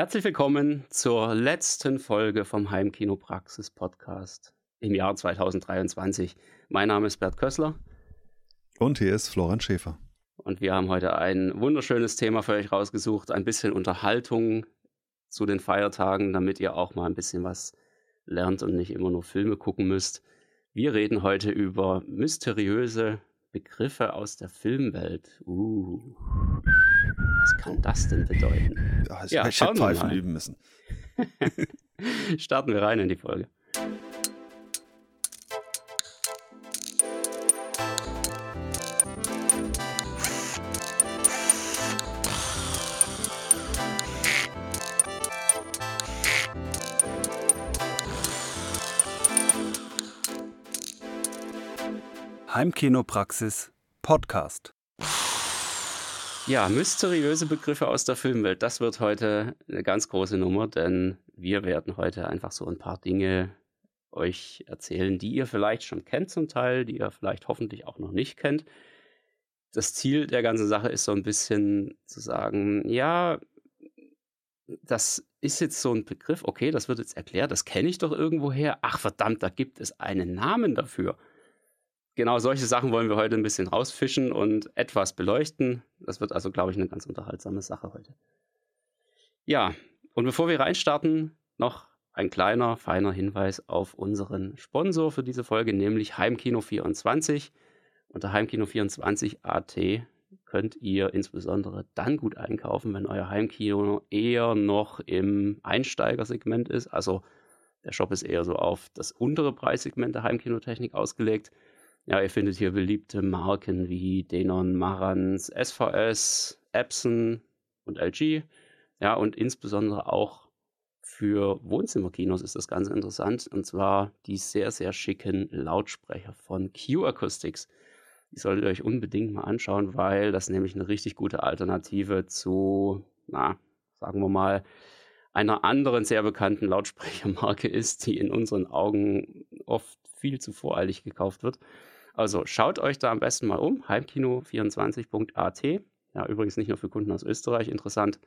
Herzlich willkommen zur letzten Folge vom Heimkinopraxis Podcast im Jahr 2023. Mein Name ist Bert Kössler. Und hier ist Florian Schäfer. Und wir haben heute ein wunderschönes Thema für euch rausgesucht. Ein bisschen Unterhaltung zu den Feiertagen, damit ihr auch mal ein bisschen was lernt und nicht immer nur Filme gucken müsst. Wir reden heute über mysteriöse Begriffe aus der Filmwelt. Uh. Was kann das denn bedeuten? Ja, ich, ja, ich hätte Pfeifen üben müssen. Starten wir rein in die Folge. Heimkinopraxis Podcast. Ja, mysteriöse Begriffe aus der Filmwelt. Das wird heute eine ganz große Nummer, denn wir werden heute einfach so ein paar Dinge euch erzählen, die ihr vielleicht schon kennt zum Teil, die ihr vielleicht hoffentlich auch noch nicht kennt. Das Ziel der ganzen Sache ist so ein bisschen zu sagen, ja, das ist jetzt so ein Begriff, okay, das wird jetzt erklärt, das kenne ich doch irgendwoher. Ach verdammt, da gibt es einen Namen dafür genau solche Sachen wollen wir heute ein bisschen rausfischen und etwas beleuchten. Das wird also, glaube ich, eine ganz unterhaltsame Sache heute. Ja, und bevor wir reinstarten, noch ein kleiner, feiner Hinweis auf unseren Sponsor für diese Folge, nämlich Heimkino24. Unter Heimkino24.at könnt ihr insbesondere dann gut einkaufen, wenn euer Heimkino eher noch im Einsteigersegment ist. Also der Shop ist eher so auf das untere Preissegment der Heimkinotechnik ausgelegt. Ja, ihr findet hier beliebte Marken wie Denon, Marantz, SVS, Epson und LG. Ja, und insbesondere auch für Wohnzimmerkinos ist das ganz interessant. Und zwar die sehr, sehr schicken Lautsprecher von Q Acoustics. Die solltet ihr euch unbedingt mal anschauen, weil das nämlich eine richtig gute Alternative zu, na, sagen wir mal, einer anderen sehr bekannten Lautsprechermarke ist, die in unseren Augen oft viel zu voreilig gekauft wird. Also schaut euch da am besten mal um, heimkino24.at. Ja, übrigens nicht nur für Kunden aus Österreich interessant.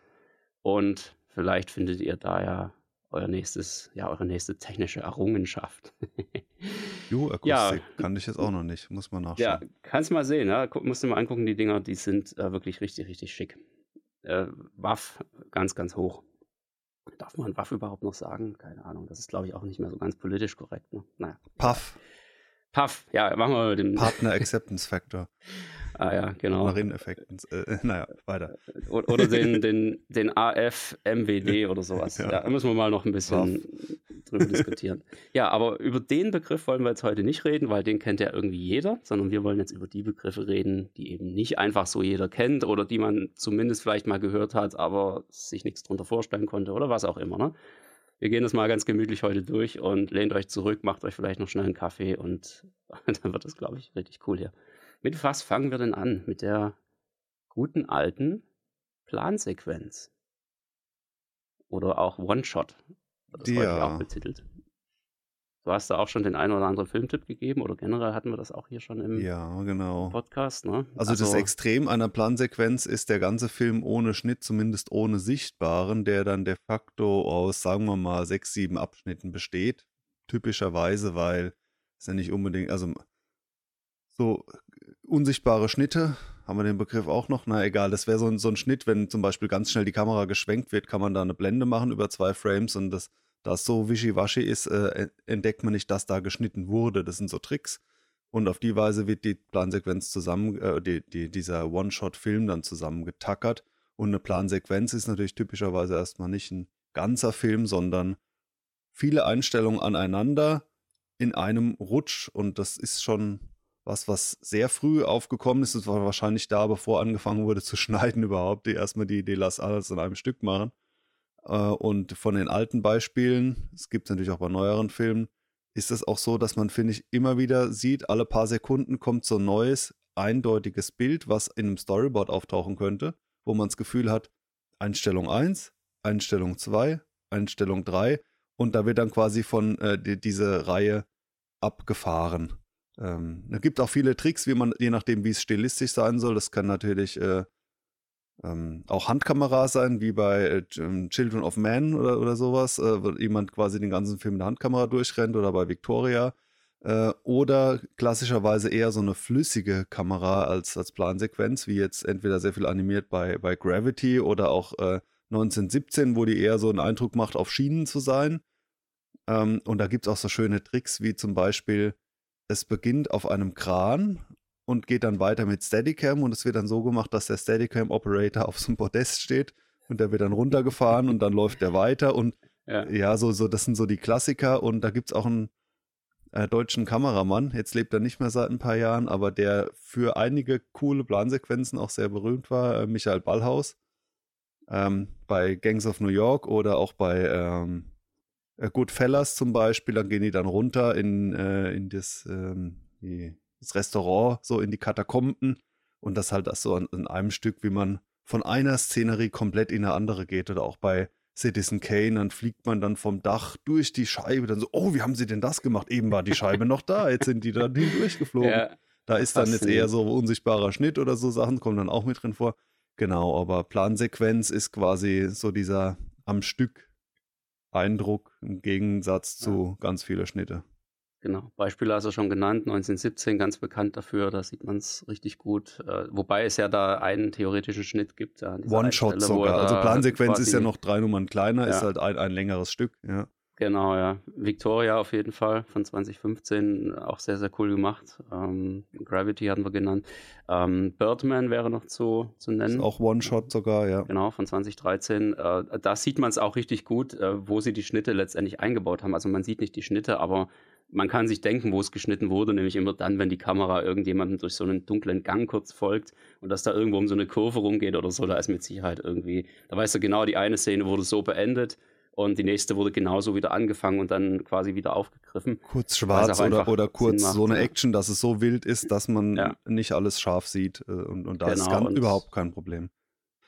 Und vielleicht findet ihr da ja euer nächstes, ja, eure nächste technische Errungenschaft. Jo, Akustik ja, kann ich jetzt auch noch nicht, muss man nachschauen. Ja, kannst mal sehen, ja. musst du mal angucken, die Dinger, die sind äh, wirklich richtig, richtig schick. Äh, Waff ganz, ganz hoch. Darf man Waff überhaupt noch sagen? Keine Ahnung. Das ist, glaube ich, auch nicht mehr so ganz politisch korrekt. Ne? Naja. Puff. Puff, ja, machen wir den. Partner Acceptance Factor. ah ja, genau. Marin-Effekt. Äh, naja, weiter. Oder den, den, den AF-MWD oder sowas. Ja. da müssen wir mal noch ein bisschen Puff. drüber diskutieren. Ja, aber über den Begriff wollen wir jetzt heute nicht reden, weil den kennt ja irgendwie jeder, sondern wir wollen jetzt über die Begriffe reden, die eben nicht einfach so jeder kennt oder die man zumindest vielleicht mal gehört hat, aber sich nichts drunter vorstellen konnte oder was auch immer. Ne? Wir gehen das mal ganz gemütlich heute durch und lehnt euch zurück, macht euch vielleicht noch schnell einen Kaffee und dann wird das, glaube ich, richtig cool hier. Mit was fangen wir denn an? Mit der guten alten Plansequenz. Oder auch One-Shot. Das ja. auch betitelt. Du hast da auch schon den einen oder anderen Filmtipp gegeben oder generell hatten wir das auch hier schon im ja, genau. Podcast. Ne? Also, also, das Extrem einer Plansequenz ist der ganze Film ohne Schnitt, zumindest ohne Sichtbaren, der dann de facto aus, sagen wir mal, sechs, sieben Abschnitten besteht. Typischerweise, weil es ja nicht unbedingt, also so unsichtbare Schnitte, haben wir den Begriff auch noch? Na egal, das wäre so, so ein Schnitt, wenn zum Beispiel ganz schnell die Kamera geschwenkt wird, kann man da eine Blende machen über zwei Frames und das da es so wischiwaschi ist, äh, entdeckt man nicht, dass da geschnitten wurde. Das sind so Tricks. Und auf die Weise wird die Plansequenz zusammen, äh, die, die, dieser One-Shot-Film dann zusammengetackert. Und eine Plansequenz ist natürlich typischerweise erstmal nicht ein ganzer Film, sondern viele Einstellungen aneinander in einem Rutsch. Und das ist schon was, was sehr früh aufgekommen ist. Es war wahrscheinlich da, bevor angefangen wurde zu schneiden überhaupt, die erstmal die Idee, lass alles in einem Stück machen. Äh, und von den alten Beispielen, es gibt es natürlich auch bei neueren Filmen, ist es auch so, dass man, finde ich, immer wieder sieht, alle paar Sekunden kommt so ein neues, eindeutiges Bild, was in einem Storyboard auftauchen könnte, wo man das Gefühl hat, Einstellung 1, Einstellung 2, Einstellung 3 und da wird dann quasi von äh, die, diese Reihe abgefahren. Ähm, es gibt auch viele Tricks, wie man, je nachdem, wie es stilistisch sein soll, das kann natürlich äh, ähm, auch Handkameras sein, wie bei äh, ähm, Children of Man oder, oder sowas, äh, wo jemand quasi den ganzen Film mit der Handkamera durchrennt oder bei Victoria. Äh, oder klassischerweise eher so eine flüssige Kamera als, als Plansequenz, wie jetzt entweder sehr viel animiert bei, bei Gravity oder auch 1917, äh, wo die eher so einen Eindruck macht, auf Schienen zu sein. Ähm, und da gibt es auch so schöne Tricks, wie zum Beispiel, es beginnt auf einem Kran und geht dann weiter mit Steadicam und es wird dann so gemacht, dass der Steadicam-Operator auf so einem Podest steht und der wird dann runtergefahren und dann läuft der weiter und ja, ja so, so, das sind so die Klassiker und da gibt es auch einen äh, deutschen Kameramann, jetzt lebt er nicht mehr seit ein paar Jahren, aber der für einige coole Plansequenzen auch sehr berühmt war, äh, Michael Ballhaus. Ähm, bei Gangs of New York oder auch bei ähm, äh, Goodfellas zum Beispiel, dann gehen die dann runter in, äh, in das, ähm, die, das Restaurant, so in die Katakomben und das halt das so an, einem Stück, wie man von einer Szenerie komplett in eine andere geht oder auch bei Citizen Kane, dann fliegt man dann vom Dach durch die Scheibe, dann so, oh, wie haben sie denn das gemacht? Eben war die Scheibe noch da, jetzt sind die da durchgeflogen. Ja, da ist dann jetzt eher so unsichtbarer Schnitt oder so Sachen, kommen dann auch mit drin vor. Genau, aber Plansequenz ist quasi so dieser am Stück Eindruck im Gegensatz zu ja. ganz viele Schnitte. Genau, Beispiele hast du schon genannt, 1917 ganz bekannt dafür, da sieht man es richtig gut. Äh, wobei es ja da einen theoretischen Schnitt gibt. Ja, One-Shot sogar, also Plansequenz ist ja noch drei Nummern kleiner, ja. ist halt ein, ein längeres Stück, ja. Genau, ja. Victoria auf jeden Fall von 2015, auch sehr, sehr cool gemacht. Ähm, Gravity hatten wir genannt. Ähm, Birdman wäre noch zu, zu nennen. Ist auch One-Shot sogar, ja. Genau, von 2013. Äh, da sieht man es auch richtig gut, äh, wo sie die Schnitte letztendlich eingebaut haben. Also man sieht nicht die Schnitte, aber man kann sich denken, wo es geschnitten wurde, nämlich immer dann, wenn die Kamera irgendjemandem durch so einen dunklen Gang kurz folgt und dass da irgendwo um so eine Kurve rumgeht oder so, da ist mit Sicherheit irgendwie, da weißt du genau, die eine Szene wurde so beendet und die nächste wurde genauso wieder angefangen und dann quasi wieder aufgegriffen. Kurz schwarz oder, oder kurz so eine Action, dass es so wild ist, dass man ja. nicht alles scharf sieht. Äh, und, und da genau, ist ganz, und, überhaupt kein Problem.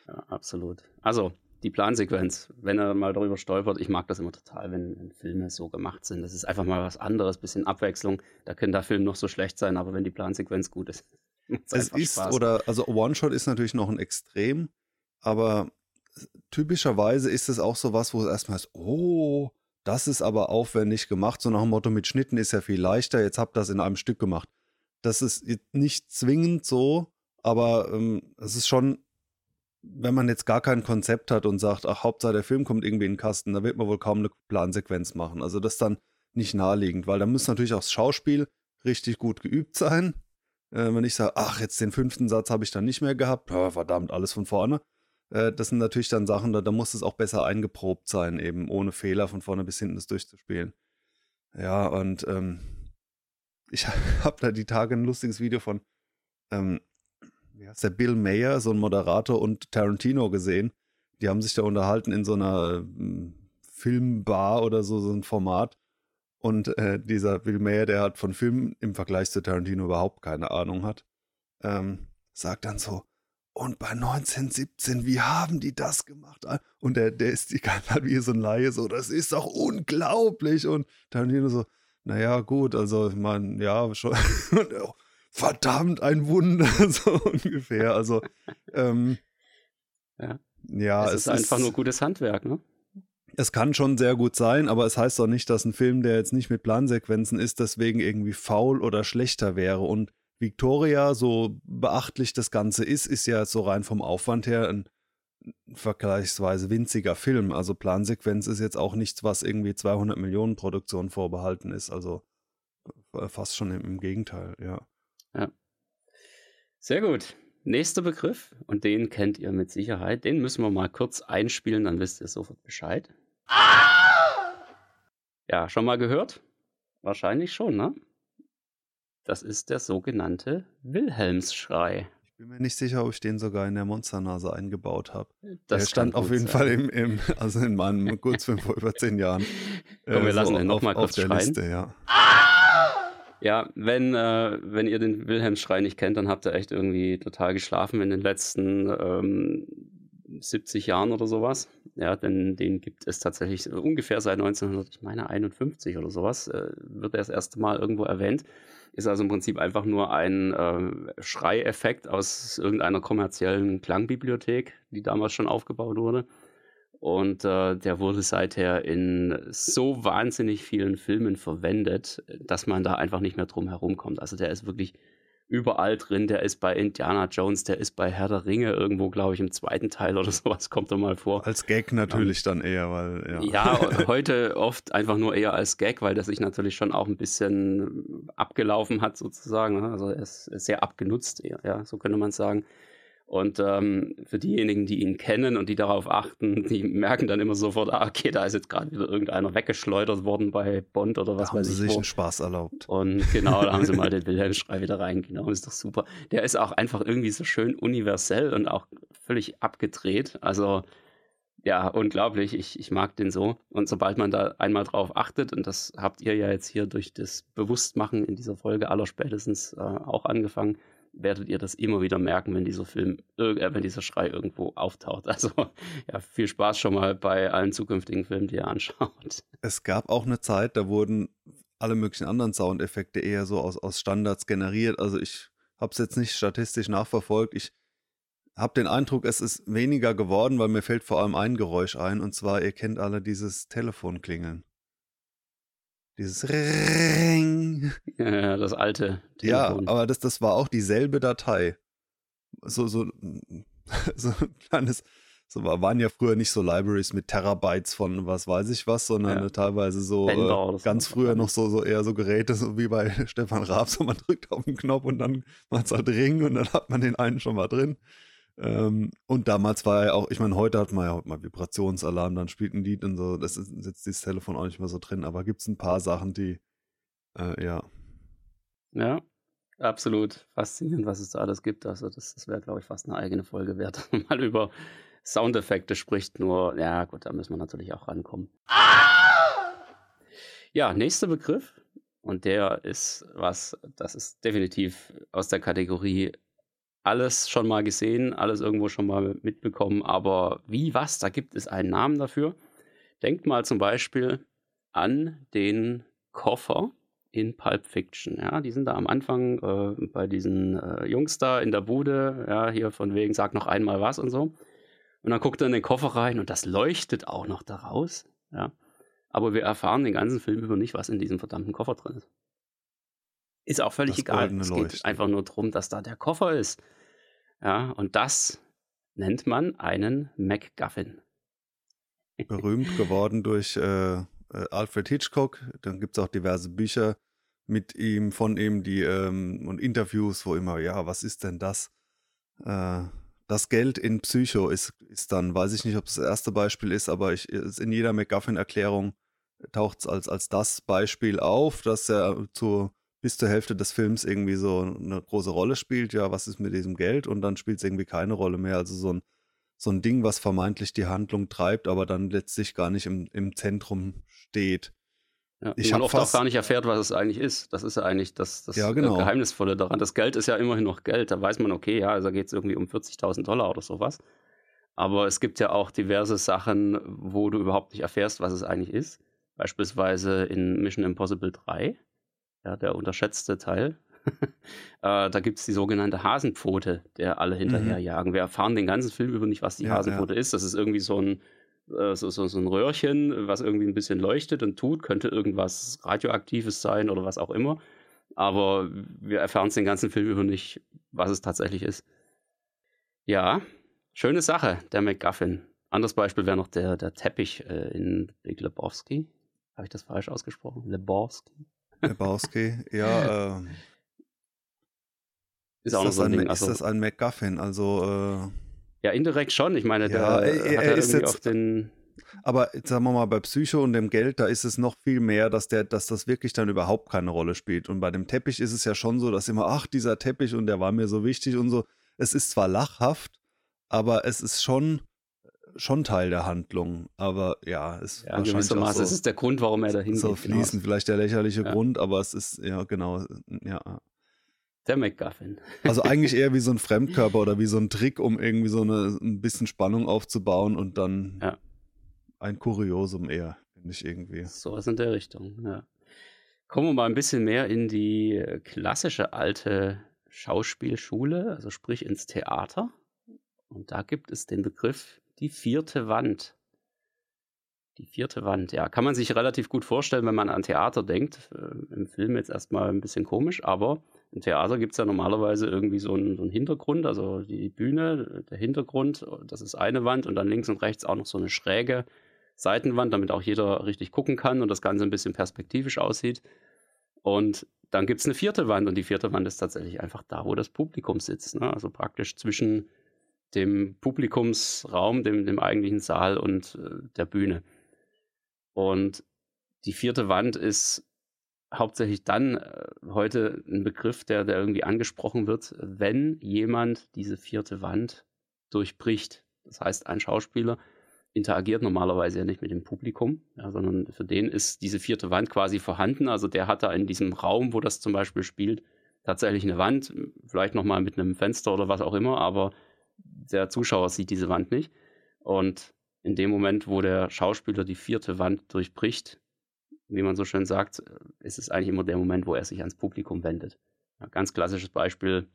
Ja, absolut. Also, die Plansequenz, wenn er mal darüber stolpert, ich mag das immer total, wenn, wenn, Filme so gemacht sind. Das ist einfach mal was anderes, bisschen Abwechslung. Da kann der Film noch so schlecht sein, aber wenn die Plansequenz gut ist. es ist, Spaß. oder, also One-Shot ist natürlich noch ein Extrem, aber typischerweise ist es auch so was, wo es erstmal ist, oh, das ist aber aufwendig gemacht, so nach dem Motto, mit Schnitten ist ja viel leichter, jetzt habt ihr das in einem Stück gemacht. Das ist nicht zwingend so, aber ähm, es ist schon, wenn man jetzt gar kein Konzept hat und sagt, ach, Hauptsache der Film kommt irgendwie in den Kasten, da wird man wohl kaum eine Plansequenz machen. Also das ist dann nicht naheliegend, weil da muss natürlich auch das Schauspiel richtig gut geübt sein. Äh, wenn ich sage, ach, jetzt den fünften Satz habe ich dann nicht mehr gehabt, oh, verdammt, alles von vorne äh, das sind natürlich dann Sachen, da, da muss es auch besser eingeprobt sein, eben ohne Fehler von vorne bis hinten das durchzuspielen. Ja, und ähm, ich habe da die Tage ein lustiges Video von, ähm, wie heißt der, Bill Mayer, so ein Moderator und Tarantino gesehen. Die haben sich da unterhalten in so einer äh, Filmbar oder so, so ein Format. Und äh, dieser Bill Mayer, der hat von Filmen im Vergleich zu Tarantino überhaupt keine Ahnung hat, ähm, sagt dann so, und bei 1917, wie haben die das gemacht? Und der, der ist die ganze Zeit wie so ein Laie, so, das ist doch unglaublich. Und Tarantino so, naja, gut, also ich meine, ja, schon. Verdammt, ein Wunder, so ungefähr. Also, ähm, ja. ja. Es, es ist einfach ist, nur gutes Handwerk, ne? Es kann schon sehr gut sein, aber es heißt doch nicht, dass ein Film, der jetzt nicht mit Plansequenzen ist, deswegen irgendwie faul oder schlechter wäre. Und Victoria, so beachtlich das Ganze ist, ist ja so rein vom Aufwand her ein vergleichsweise winziger Film. Also Plansequenz ist jetzt auch nichts, was irgendwie 200 Millionen Produktion vorbehalten ist. Also äh, fast schon im, im Gegenteil, ja. Ja. Sehr gut. Nächster Begriff, und den kennt ihr mit Sicherheit. Den müssen wir mal kurz einspielen, dann wisst ihr sofort Bescheid. Ah! Ja, schon mal gehört? Wahrscheinlich schon, ne? Das ist der sogenannte Wilhelmsschrei. Ich bin mir nicht sicher, ob ich den sogar in der Monsternase eingebaut habe. Der stand auf jeden sein. Fall im, im, also in meinem Kurzfilm vor über zehn Jahren. Komm, wir äh, lassen so den nochmal kurz auf der schreien. Liste, ja. Ja, wenn, äh, wenn ihr den Wilhelmsschrei nicht kennt, dann habt ihr echt irgendwie total geschlafen in den letzten ähm, 70 Jahren oder sowas. Ja, denn den gibt es tatsächlich ungefähr seit 1951 oder sowas, äh, wird er das erste Mal irgendwo erwähnt. Ist also im Prinzip einfach nur ein äh, Schreieffekt aus irgendeiner kommerziellen Klangbibliothek, die damals schon aufgebaut wurde. Und äh, der wurde seither in so wahnsinnig vielen Filmen verwendet, dass man da einfach nicht mehr drum herum kommt. Also der ist wirklich überall drin. Der ist bei Indiana Jones, der ist bei Herr der Ringe irgendwo, glaube ich, im zweiten Teil oder sowas kommt er mal vor. Als Gag natürlich um, dann eher, weil ja. Ja, heute oft einfach nur eher als Gag, weil der sich natürlich schon auch ein bisschen abgelaufen hat sozusagen. Ne? Also er ist sehr abgenutzt, ja, so könnte man sagen. Und ähm, für diejenigen, die ihn kennen und die darauf achten, die merken dann immer sofort, ah, okay, da ist jetzt gerade wieder irgendeiner weggeschleudert worden bei Bond oder was da weiß ich. Haben sie sich wo. einen Spaß erlaubt. Und genau, da haben sie mal den Wilhelm-Schrei wieder reingenommen. Ist doch super. Der ist auch einfach irgendwie so schön universell und auch völlig abgedreht. Also, ja, unglaublich. Ich, ich mag den so. Und sobald man da einmal drauf achtet, und das habt ihr ja jetzt hier durch das Bewusstmachen in dieser Folge aller spätestens äh, auch angefangen, werdet ihr das immer wieder merken, wenn dieser Film, äh, wenn dieser Schrei irgendwo auftaucht. Also ja, viel Spaß schon mal bei allen zukünftigen Filmen, die ihr anschaut. Es gab auch eine Zeit, da wurden alle möglichen anderen Soundeffekte eher so aus, aus Standards generiert. Also ich habe es jetzt nicht statistisch nachverfolgt. Ich habe den Eindruck, es ist weniger geworden, weil mir fällt vor allem ein Geräusch ein. Und zwar, ihr kennt alle dieses Telefonklingeln. Dieses Ring. Ja, das alte Telefon. Ja, aber das, das war auch dieselbe Datei. So, so, so ein kleines, so waren ja früher nicht so Libraries mit Terabytes von was weiß ich was, sondern ja. teilweise so äh, ganz früher noch so, so eher so Geräte, so wie bei Stefan Raab, so man drückt auf den Knopf und dann macht es halt Ring und dann hat man den einen schon mal drin. Ähm, und damals war ja auch, ich meine, heute hat man ja heute mal Vibrationsalarm, dann spielt ein Lied und so, das ist jetzt dieses Telefon auch nicht mehr so drin, aber gibt es ein paar Sachen, die, äh, ja. Ja, absolut faszinierend, was es da alles gibt. Also, das, das wäre, glaube ich, fast eine eigene Folge wert, mal über Soundeffekte spricht. Nur, ja, gut, da müssen wir natürlich auch rankommen. Ja, nächster Begriff. Und der ist was, das ist definitiv aus der Kategorie alles schon mal gesehen, alles irgendwo schon mal mitbekommen, aber wie, was, da gibt es einen Namen dafür. Denkt mal zum Beispiel an den Koffer in Pulp Fiction. Ja, die sind da am Anfang äh, bei diesen äh, Jungs da in der Bude, ja, hier von wegen, sag noch einmal was und so. Und dann guckt er in den Koffer rein und das leuchtet auch noch daraus. Ja. Aber wir erfahren den ganzen Film über nicht, was in diesem verdammten Koffer drin ist. Ist auch völlig das egal. Es geht Leuchten. einfach nur darum, dass da der Koffer ist. Ja, und das nennt man einen MacGuffin. Berühmt geworden durch äh, äh, Alfred Hitchcock. Dann gibt es auch diverse Bücher mit ihm, von ihm, die ähm, und Interviews, wo immer, ja, was ist denn das? Äh, das Geld in Psycho ist, ist dann, weiß ich nicht, ob es das erste Beispiel ist, aber ich, in jeder MacGuffin-Erklärung taucht es als, als das Beispiel auf, dass er zu bis zur Hälfte des Films irgendwie so eine große Rolle spielt. Ja, was ist mit diesem Geld? Und dann spielt es irgendwie keine Rolle mehr. Also so ein, so ein Ding, was vermeintlich die Handlung treibt, aber dann letztlich gar nicht im, im Zentrum steht. Ja, ich man oft auch gar nicht erfährt, was es eigentlich ist. Das ist ja eigentlich das, das ja, genau. Geheimnisvolle daran. Das Geld ist ja immerhin noch Geld. Da weiß man, okay, ja, also geht es irgendwie um 40.000 Dollar oder sowas. Aber es gibt ja auch diverse Sachen, wo du überhaupt nicht erfährst, was es eigentlich ist. Beispielsweise in Mission Impossible 3 ja, der unterschätzte Teil. äh, da gibt es die sogenannte Hasenpfote, der alle hinterherjagen. Mhm. Wir erfahren den ganzen Film über nicht, was die ja, Hasenpfote ja. ist. Das ist irgendwie so ein, äh, so, so, so, ein Röhrchen, was irgendwie ein bisschen leuchtet und tut. Könnte irgendwas Radioaktives sein oder was auch immer. Aber wir erfahren es den ganzen Film über nicht, was es tatsächlich ist. Ja, schöne Sache, der McGuffin. Anderes Beispiel wäre noch der, der Teppich äh, in Big Lebowski. Habe ich das falsch ausgesprochen? Lebowski? Lebowski, ja. Äh, ist, ist, auch noch so ein, Ding. Also, ist das ein MacGuffin? Also. Äh, ja, indirekt schon. Ich meine, ja, der er, er ist jetzt auf den. Aber sagen wir mal, bei Psycho und dem Geld, da ist es noch viel mehr, dass, der, dass das wirklich dann überhaupt keine Rolle spielt. Und bei dem Teppich ist es ja schon so, dass immer, ach, dieser Teppich und der war mir so wichtig und so. Es ist zwar lachhaft, aber es ist schon schon Teil der Handlung, aber ja, es ja, gewissermaßen so, es ist der Grund, warum er dahin so geht. So fließen, genau. vielleicht der lächerliche ja. Grund, aber es ist ja genau, ja. Der McGuffin. Also eigentlich eher wie so ein Fremdkörper oder wie so ein Trick, um irgendwie so eine, ein bisschen Spannung aufzubauen und dann ja. ein Kuriosum eher, finde ich irgendwie. So was in der Richtung, ja. Kommen wir mal ein bisschen mehr in die klassische alte Schauspielschule, also sprich ins Theater. Und da gibt es den Begriff die vierte Wand. Die vierte Wand, ja, kann man sich relativ gut vorstellen, wenn man an Theater denkt. Äh, Im Film jetzt erstmal ein bisschen komisch, aber im Theater gibt es ja normalerweise irgendwie so einen, so einen, Hintergrund, also die Bühne, der Hintergrund, das ist eine Wand und dann links und rechts auch noch so eine schräge Seitenwand, damit auch jeder richtig gucken kann und das Ganze ein bisschen perspektivisch aussieht. Und dann gibt es eine vierte Wand und die vierte Wand ist tatsächlich einfach da, wo das Publikum sitzt. Ne? Also praktisch zwischen dem Publikumsraum, dem, dem eigentlichen Saal und äh, der Bühne. Und die vierte Wand ist hauptsächlich dann äh, heute ein Begriff, der, der irgendwie angesprochen wird, wenn jemand diese vierte Wand durchbricht. Das heißt, ein Schauspieler interagiert normalerweise ja nicht mit dem Publikum, ja, sondern für den ist diese vierte Wand quasi vorhanden. Also der hat da in diesem Raum, wo das zum Beispiel spielt, tatsächlich eine Wand, vielleicht nochmal mit einem Fenster oder was auch immer, aber der Zuschauer sieht diese Wand nicht. Und in dem Moment, wo der Schauspieler die vierte Wand durchbricht, wie man so schön sagt, ist es eigentlich immer der Moment, wo er sich ans Publikum wendet. Ja, ganz klassisches Beispiel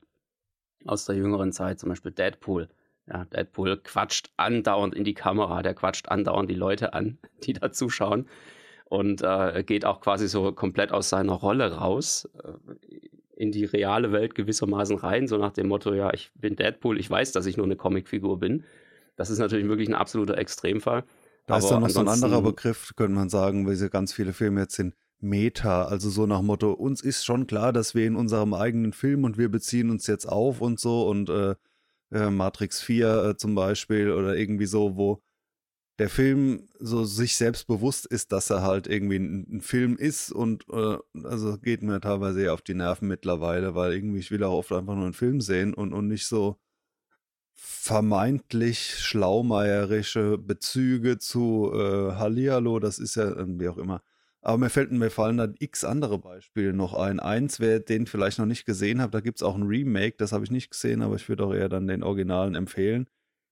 aus der jüngeren Zeit, zum Beispiel Deadpool. Ja, Deadpool quatscht andauernd in die Kamera, der quatscht andauernd die Leute an, die da zuschauen und äh, geht auch quasi so komplett aus seiner Rolle raus, äh, in die reale Welt gewissermaßen rein, so nach dem Motto, ja, ich bin Deadpool, ich weiß, dass ich nur eine Comicfigur bin. Das ist natürlich wirklich ein absoluter Extremfall. Da ist dann noch so ein anderer Begriff, könnte man sagen, weil sie ganz viele Filme jetzt sind. Meta, also so nach Motto, uns ist schon klar, dass wir in unserem eigenen Film und wir beziehen uns jetzt auf und so und äh, äh, Matrix 4 äh, zum Beispiel oder irgendwie so, wo der Film so sich selbst bewusst ist, dass er halt irgendwie ein, ein Film ist und äh, also geht mir teilweise eher auf die Nerven mittlerweile, weil irgendwie ich will auch oft einfach nur einen Film sehen und, und nicht so vermeintlich schlaumeierische Bezüge zu äh, Hallihallo, das ist ja äh, wie auch immer. Aber mir, fällt, mir fallen da x andere Beispiele noch ein. Eins, wer den vielleicht noch nicht gesehen hat, da gibt es auch ein Remake, das habe ich nicht gesehen, aber ich würde auch eher dann den Originalen empfehlen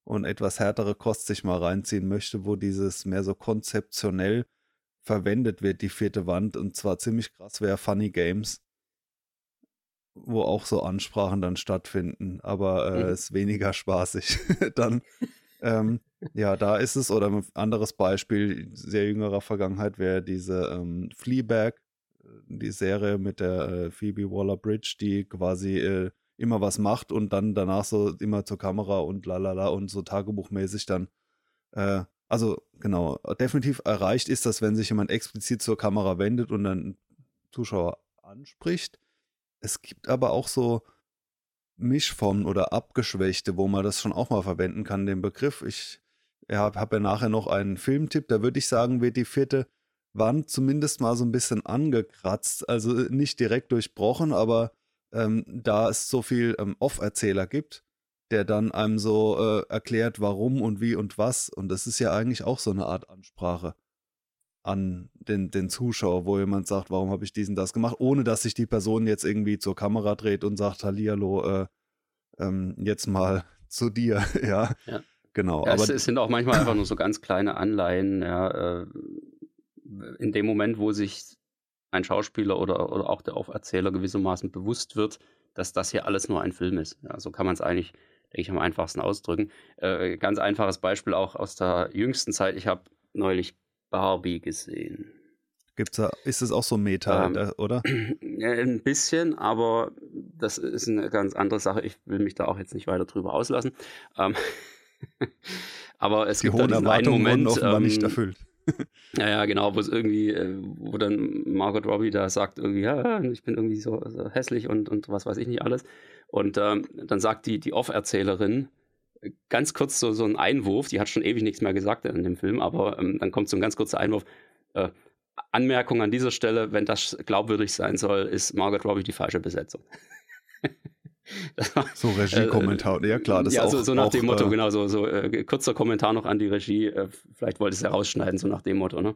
und etwas härtere Kost sich mal reinziehen möchte, wo dieses mehr so konzeptionell verwendet wird, die vierte Wand, und zwar ziemlich krass wäre Funny Games wo auch so Ansprachen dann stattfinden, aber äh, mhm. ist weniger spaßig. dann, ähm, ja, da ist es, oder ein anderes Beispiel sehr jüngerer Vergangenheit wäre diese ähm, Fleabag, äh, die Serie mit der äh, Phoebe Waller-Bridge, die quasi äh, immer was macht und dann danach so immer zur Kamera und lalala und so tagebuchmäßig dann, äh, also genau, definitiv erreicht ist das, wenn sich jemand explizit zur Kamera wendet und dann Zuschauer anspricht es gibt aber auch so Mischformen oder abgeschwächte, wo man das schon auch mal verwenden kann, den Begriff. Ich habe ja nachher noch einen Filmtipp, da würde ich sagen, wird die vierte Wand zumindest mal so ein bisschen angekratzt, also nicht direkt durchbrochen, aber ähm, da es so viel ähm, Off-Erzähler gibt, der dann einem so äh, erklärt, warum und wie und was. Und das ist ja eigentlich auch so eine Art Ansprache an den, den Zuschauer, wo jemand sagt, warum habe ich diesen das gemacht, ohne dass sich die Person jetzt irgendwie zur Kamera dreht und sagt, Hallihallo, äh, ähm, jetzt mal zu dir, ja. ja. Genau. Ja, aber es, es, sind auch manchmal einfach nur so ganz kleine Anleihen, ja, äh, in dem Moment, wo sich ein Schauspieler oder, oder auch der Auferzähler gewissermaßen bewusst wird, dass das hier alles nur ein Film ist. Ja, so kann man es eigentlich, denke ich, am einfachsten ausdrücken. Äh, ganz einfaches Beispiel auch aus der jüngsten Zeit. Ich habe neulich Barbie gesehen. Gibt's da, ist es auch so Meta, ähm, oder? Ein bisschen, aber das ist eine ganz andere Sache. Ich will mich da auch jetzt nicht weiter drüber auslassen. Ähm, aber es Die gibt hohen einen Moment, offenbar ähm, nicht erfüllt. Ja, ja, genau, wo es irgendwie, äh, wo dann Margot Robbie da sagt irgendwie, ja, ich bin irgendwie so, so hässlich und, und was weiß ich nicht alles. Und ähm, dann sagt die, die Off-Erzählerin, ganz kurz so, so ein Einwurf, die hat schon ewig nichts mehr gesagt in dem Film, aber ähm, dann kommt so ein ganz kurzer Einwurf. Äh, Anmerkung an dieser Stelle, wenn das glaubwürdig sein soll, ist Margaret Robbie die falsche Besetzung. so Regiekommentar, äh, ja klar, das ja, auch, so, so nach auch, dem Motto, äh, genau, so, so äh, kurzer Kommentar noch an die Regie, äh, vielleicht wollte es ja rausschneiden, so nach dem Motto, ne?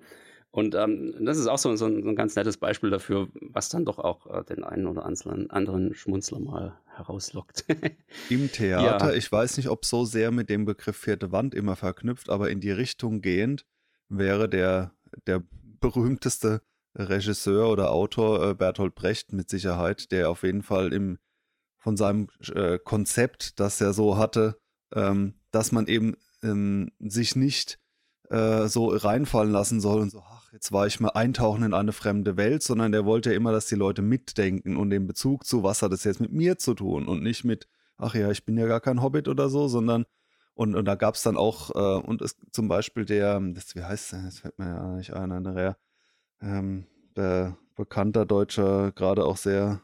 Und ähm, das ist auch so, so, ein, so, ein, ganz nettes Beispiel dafür, was dann doch auch äh, den einen oder anderen Schmunzler mal herauslockt. Im Theater, ja. ich weiß nicht, ob so sehr mit dem Begriff vierte Wand immer verknüpft, aber in die Richtung gehend wäre der, der berühmteste Regisseur oder Autor Bertolt Brecht mit Sicherheit, der auf jeden Fall im, von seinem äh, Konzept, das er so hatte, ähm, dass man eben ähm, sich nicht äh, so reinfallen lassen soll und so, ach, jetzt war ich mal eintauchen in eine fremde Welt, sondern der wollte ja immer, dass die Leute mitdenken und den Bezug zu, was hat es jetzt mit mir zu tun und nicht mit, ach ja, ich bin ja gar kein Hobbit oder so, sondern und, und da gab es dann auch, äh, und es, zum Beispiel der, das, wie heißt der, das fällt mir ja nicht ein, einer ähm, der bekannter deutscher, gerade auch sehr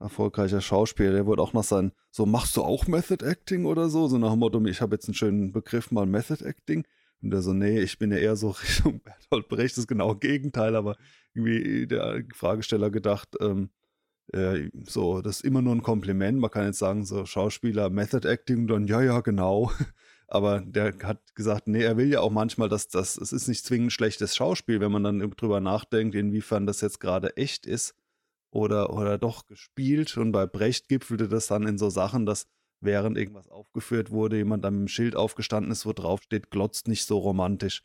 erfolgreicher Schauspieler, der wurde auch noch sein, so machst du auch Method Acting oder so? So nach dem Motto, ich habe jetzt einen schönen Begriff mal Method Acting. Und der so, nee, ich bin ja eher so Richtung Bertolt Brecht, das genau Gegenteil, aber irgendwie der Fragesteller gedacht, ähm, äh, so, das ist immer nur ein Kompliment. Man kann jetzt sagen, so Schauspieler, Method Acting, dann ja, ja, genau. Aber der hat gesagt, nee, er will ja auch manchmal, dass das, es ist nicht zwingend schlechtes Schauspiel, wenn man dann drüber nachdenkt, inwiefern das jetzt gerade echt ist oder, oder doch gespielt. Und bei Brecht gipfelte das dann in so Sachen, dass während irgendwas aufgeführt wurde, jemand am Schild aufgestanden ist, wo drauf steht, glotzt nicht so romantisch.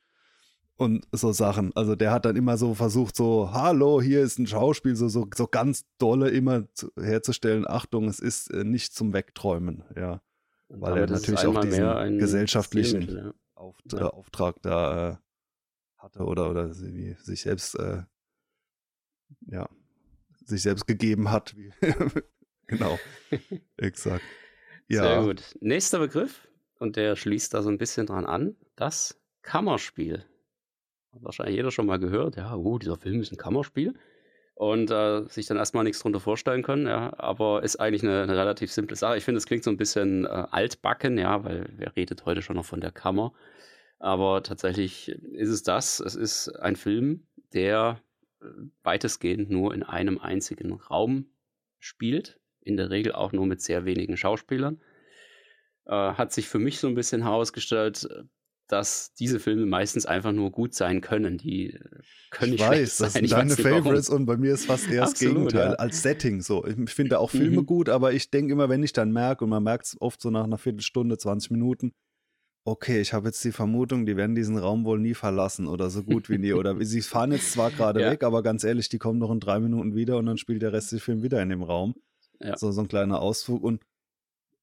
Und so Sachen. Also der hat dann immer so versucht, so, hallo, hier ist ein Schauspiel, so, so, so ganz dolle immer zu, herzustellen, Achtung, es ist äh, nicht zum Wegträumen, ja. Weil er natürlich auch diesen gesellschaftlichen ja. Auf, ja. Auftrag da äh, hatte oder, oder sich selbst, äh, ja, sich selbst gegeben hat. genau, exakt. Ja. Sehr gut. Nächster Begriff, und der schließt da so ein bisschen dran an, das Kammerspiel. Hat wahrscheinlich jeder schon mal gehört, ja, oh, dieser Film ist ein Kammerspiel. Und äh, sich dann erstmal nichts drunter vorstellen können, ja, aber ist eigentlich eine, eine relativ simple Sache. Ich finde, es klingt so ein bisschen äh, altbacken, ja, weil wer redet heute schon noch von der Kammer? Aber tatsächlich ist es das. Es ist ein Film, der weitestgehend nur in einem einzigen Raum spielt in der Regel auch nur mit sehr wenigen Schauspielern. Äh, hat sich für mich so ein bisschen herausgestellt, dass diese Filme meistens einfach nur gut sein können. Die äh, können ich nicht weiß, das sind deine Favorites warum. und bei mir ist fast eher das Absolut, Gegenteil. Ja. Als Setting so. Ich finde auch Filme mhm. gut, aber ich denke immer, wenn ich dann merke, und man merkt es oft so nach einer Viertelstunde, 20 Minuten, okay, ich habe jetzt die Vermutung, die werden diesen Raum wohl nie verlassen oder so gut wie nie. Oder sie fahren jetzt zwar gerade ja. weg, aber ganz ehrlich, die kommen noch in drei Minuten wieder und dann spielt der Rest des Films wieder in dem Raum. Ja. So, so ein kleiner Ausflug. Und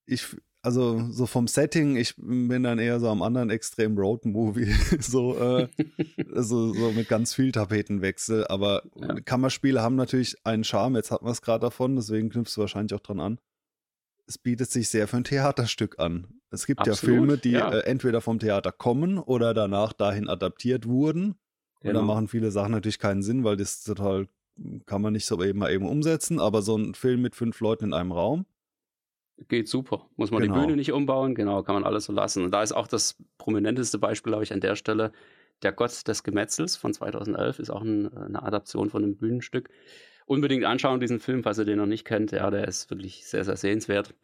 ich, also so vom Setting, ich bin dann eher so am anderen Extrem Road-Movie, so, äh, so, so mit ganz viel Tapetenwechsel. Aber ja. Kammerspiele haben natürlich einen Charme, jetzt hatten wir es gerade davon, deswegen knüpfst du wahrscheinlich auch dran an. Es bietet sich sehr für ein Theaterstück an. Es gibt Absolut, ja Filme, die ja. Äh, entweder vom Theater kommen oder danach dahin adaptiert wurden. Genau. Und da machen viele Sachen natürlich keinen Sinn, weil das total kann man nicht so eben mal eben umsetzen, aber so ein Film mit fünf Leuten in einem Raum. Geht super. Muss man genau. die Bühne nicht umbauen, genau, kann man alles so lassen. Und da ist auch das prominenteste Beispiel, glaube ich, an der Stelle, Der Gott des Gemetzels von 2011, ist auch ein, eine Adaption von einem Bühnenstück. Unbedingt anschauen, diesen Film, falls ihr den noch nicht kennt. Ja, der ist wirklich sehr, sehr sehenswert.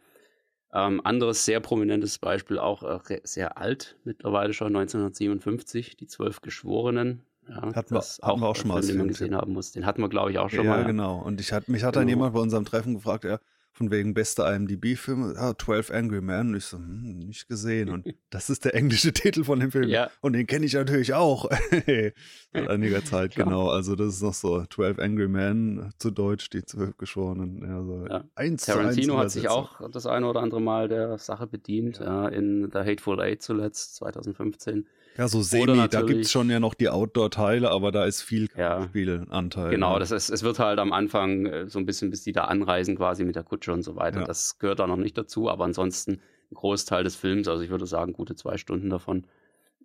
Ähm, anderes sehr prominentes Beispiel, auch äh, sehr alt, mittlerweile schon 1957, Die Zwölf Geschworenen ja, hatten wir, hatten wir auch schon mal, den man gesehen haben muss. Den hatten wir, glaube ich, auch schon ja, mal. Ja, genau. Und ich hat, mich hat genau. dann jemand bei unserem Treffen gefragt, ja, von wegen beste IMDb-Film, ja, 12 Angry Men. Und ich so, hm, nicht gesehen. Und das ist der englische Titel von dem Film. Ja. Und den kenne ich natürlich auch. Seit einiger Zeit, genau. Also das ist noch so 12 Angry Men, zu Deutsch, die zwölf Geschworenen. Ja, so ja. Eins Tarantino eins hat sich auch das eine oder andere Mal der Sache bedient, ja. in The Hateful Eight zuletzt, 2015. Ja, so semi, da gibt es schon ja noch die Outdoor-Teile, aber da ist viel ja, Spielanteil. Genau, ja. das ist, es wird halt am Anfang äh, so ein bisschen, bis die da anreisen quasi mit der Kutsche und so weiter. Ja. Das gehört da noch nicht dazu, aber ansonsten ein Großteil des Films, also ich würde sagen gute zwei Stunden davon,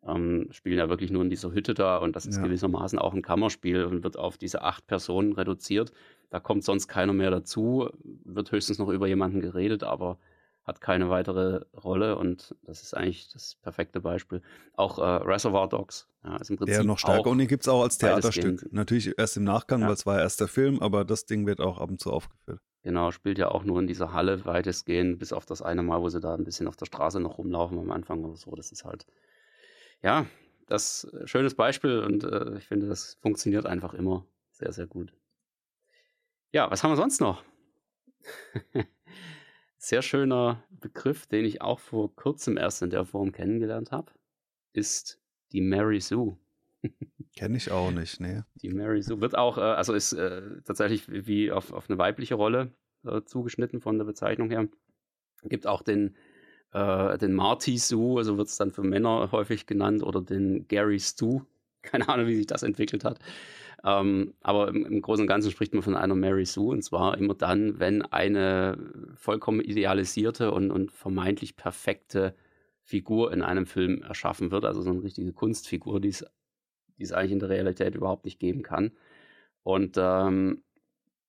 ähm, spielen ja wirklich nur in dieser Hütte da und das ist gewissermaßen auch ein Kammerspiel und wird auf diese acht Personen reduziert. Da kommt sonst keiner mehr dazu, wird höchstens noch über jemanden geredet, aber hat keine weitere Rolle und das ist eigentlich das perfekte Beispiel. Auch äh, Reservoir Dogs ja, ist im Prinzip. Ja, noch stärker und den gibt es auch als Theaterstück. Natürlich erst im Nachgang, ja. weil es war ja erst der Film, aber das Ding wird auch ab und zu aufgeführt. Genau, spielt ja auch nur in dieser Halle weitestgehend, bis auf das eine Mal, wo sie da ein bisschen auf der Straße noch rumlaufen am Anfang oder so. Das ist halt, ja, das ein schönes Beispiel und äh, ich finde, das funktioniert einfach immer sehr, sehr gut. Ja, was haben wir sonst noch? Sehr schöner Begriff, den ich auch vor kurzem erst in der Form kennengelernt habe, ist die Mary Sue. Kenne ich auch nicht, nee. Die Mary Sue wird auch, äh, also ist äh, tatsächlich wie auf, auf eine weibliche Rolle äh, zugeschnitten von der Bezeichnung her. Gibt auch den, äh, den Marty Sue, also wird es dann für Männer häufig genannt, oder den Gary Stu. Keine Ahnung, wie sich das entwickelt hat. Ähm, aber im, im, Großen und Ganzen spricht man von einer Mary Sue und zwar immer dann, wenn eine vollkommen idealisierte und, und vermeintlich perfekte Figur in einem Film erschaffen wird, also so eine richtige Kunstfigur, die es, eigentlich in der Realität überhaupt nicht geben kann. Und ähm,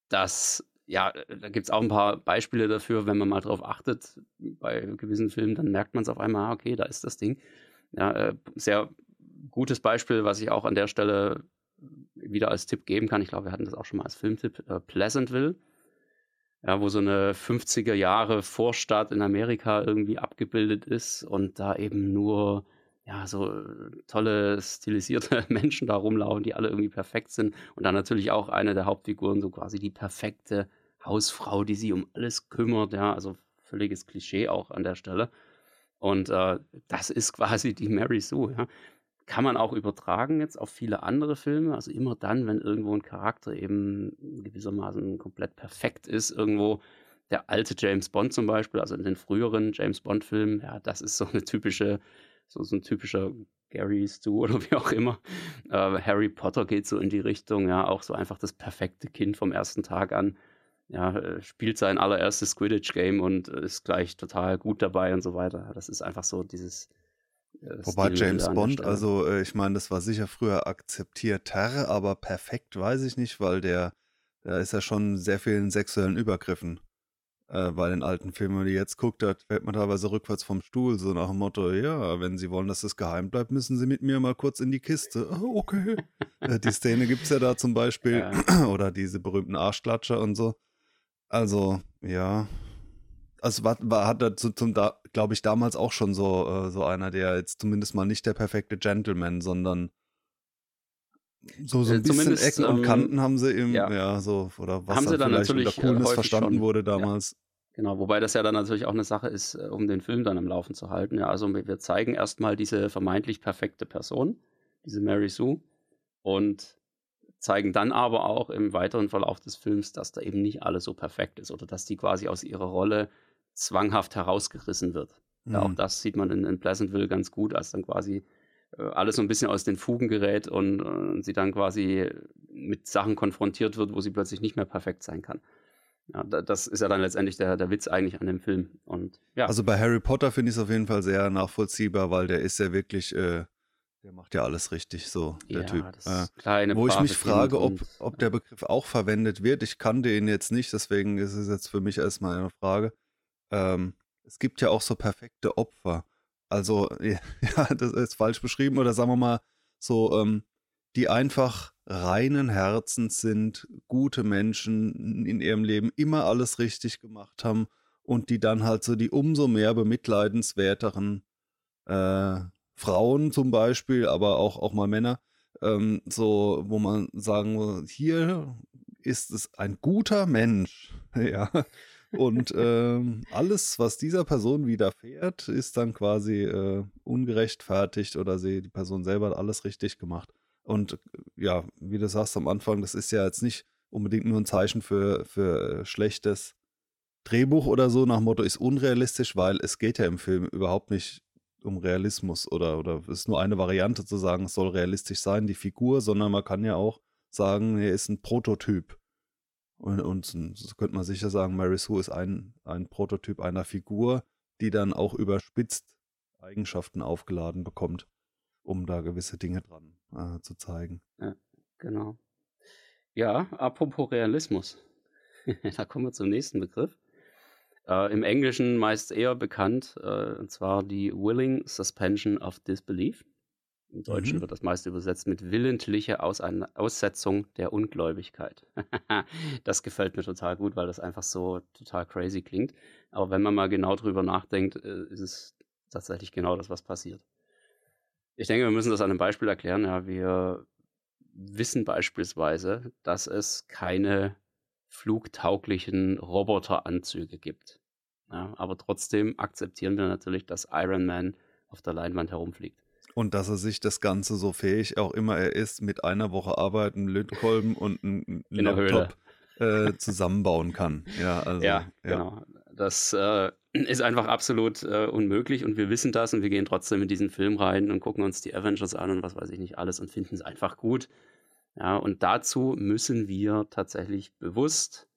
das, ja, da gibt es auch ein paar Beispiele dafür, wenn man mal drauf achtet, bei gewissen Filmen, dann merkt man es auf einmal, ah, okay, da ist das Ding. Ja, äh, sehr gutes Beispiel, was ich auch an der Stelle wieder als Tipp geben kann, ich glaube, wir hatten das auch schon mal als Filmtipp, äh, Pleasantville, ja, wo so eine 50er Jahre Vorstadt in Amerika irgendwie abgebildet ist und da eben nur ja, so tolle stilisierte Menschen da rumlaufen, die alle irgendwie perfekt sind. Und dann natürlich auch eine der Hauptfiguren, so quasi die perfekte Hausfrau, die sich um alles kümmert, ja, also völliges Klischee auch an der Stelle. Und äh, das ist quasi die Mary Sue, ja kann man auch übertragen jetzt auf viele andere Filme. Also immer dann, wenn irgendwo ein Charakter eben gewissermaßen komplett perfekt ist, irgendwo der alte James Bond zum Beispiel, also in den früheren James Bond-Filmen, ja, das ist so eine typische, so, so ein typischer Gary Stu oder wie auch immer. Äh, Harry Potter geht so in die Richtung, ja, auch so einfach das perfekte Kind vom ersten Tag an. Ja, äh, spielt sein allererstes Quidditch-Game und ist gleich total gut dabei und so weiter. Das ist einfach so dieses, äh, Wobei James Bond, also äh, ich meine, das war sicher früher akzeptierter, aber perfekt weiß ich nicht, weil der, da ist ja schon sehr vielen sexuellen Übergriffen. Äh, bei den alten Filmen, wenn die jetzt guckt, da fällt man teilweise rückwärts vom Stuhl, so nach dem Motto, ja, wenn Sie wollen, dass das geheim bleibt, müssen Sie mit mir mal kurz in die Kiste. Oh, okay. äh, die Szene gibt es ja da zum Beispiel. Ja. Oder diese berühmten Arschklatscher und so. Also, ja, also war, war hat er zum, zum da, glaube ich, damals auch schon so, äh, so einer, der jetzt zumindest mal nicht der perfekte Gentleman, sondern so, so ein äh, bisschen Ecken und ähm, Kanten haben sie im, ja, ja so, oder was haben sie dann natürlich unter Coolness verstanden schon. wurde damals. Ja. Genau, wobei das ja dann natürlich auch eine Sache ist, äh, um den Film dann am Laufen zu halten. Ja, also wir zeigen erstmal diese vermeintlich perfekte Person, diese Mary Sue, und zeigen dann aber auch im weiteren Verlauf des Films, dass da eben nicht alles so perfekt ist oder dass die quasi aus ihrer Rolle zwanghaft herausgerissen wird. Ja, auch mhm. das sieht man in, in Pleasantville ganz gut, als dann quasi äh, alles so ein bisschen aus den Fugen gerät und, und, sie dann quasi mit Sachen konfrontiert wird, wo sie plötzlich nicht mehr perfekt sein kann. Ja, das ist ja dann letztendlich der, der Witz eigentlich an dem Film. Und, ja. Also bei Harry Potter finde ich es auf jeden Fall sehr nachvollziehbar, weil der ist ja wirklich, äh, der macht ja alles richtig so, der ja, Typ. Äh, wo ich mich frage, ob, ob der Begriff auch verwendet wird. Ich kannte ihn jetzt nicht, deswegen ist es jetzt für mich erstmal eine Frage ähm, es gibt ja auch so perfekte Opfer. Also, ja, das ist falsch beschrieben, oder sagen wir mal so, ähm, die einfach reinen Herzens sind, gute Menschen in ihrem Leben immer alles richtig gemacht haben und die dann halt so die umso mehr bemitleidenswerteren äh, Frauen zum Beispiel, aber auch, auch mal Männer, ähm, so, wo man sagen muss, hier ist es ein guter Mensch, ja, und ähm, alles, was dieser Person widerfährt, ist dann quasi äh, ungerechtfertigt oder sie, die Person selber hat alles richtig gemacht. Und ja, wie du sagst am Anfang, das ist ja jetzt nicht unbedingt nur ein Zeichen für, für äh, schlechtes Drehbuch oder so, nach Motto ist unrealistisch, weil es geht ja im Film überhaupt nicht um Realismus oder, oder es ist nur eine Variante zu sagen, es soll realistisch sein, die Figur, sondern man kann ja auch sagen, er ist ein Prototyp. Und, und so könnte man sicher sagen, Mary Sue ist ein, ein Prototyp einer Figur, die dann auch überspitzt Eigenschaften aufgeladen bekommt, um da gewisse Dinge dran äh, zu zeigen. Ja, genau. Ja, apropos Realismus. da kommen wir zum nächsten Begriff. Äh, Im Englischen meist eher bekannt, äh, und zwar die Willing Suspension of Disbelief. Im Deutschen mhm. wird das meist übersetzt mit willentliche Aussetzung der Ungläubigkeit. das gefällt mir total gut, weil das einfach so total crazy klingt. Aber wenn man mal genau drüber nachdenkt, äh, ist es tatsächlich genau das, was passiert. Ich denke, wir müssen das an einem Beispiel erklären. Ja, wir wissen beispielsweise, dass es keine flugtauglichen Roboteranzüge gibt. Ja, aber trotzdem akzeptieren wir natürlich, dass Iron Man auf der Leinwand herumfliegt. Und dass er sich das Ganze so fähig auch immer er ist, mit einer Woche Arbeit, einem Lötkolben und einem Laptop äh, zusammenbauen kann. Ja, also, ja, ja. genau. Das äh, ist einfach absolut äh, unmöglich und wir wissen das und wir gehen trotzdem in diesen Film rein und gucken uns die Avengers an und was weiß ich nicht alles und finden es einfach gut. Ja, und dazu müssen wir tatsächlich bewusst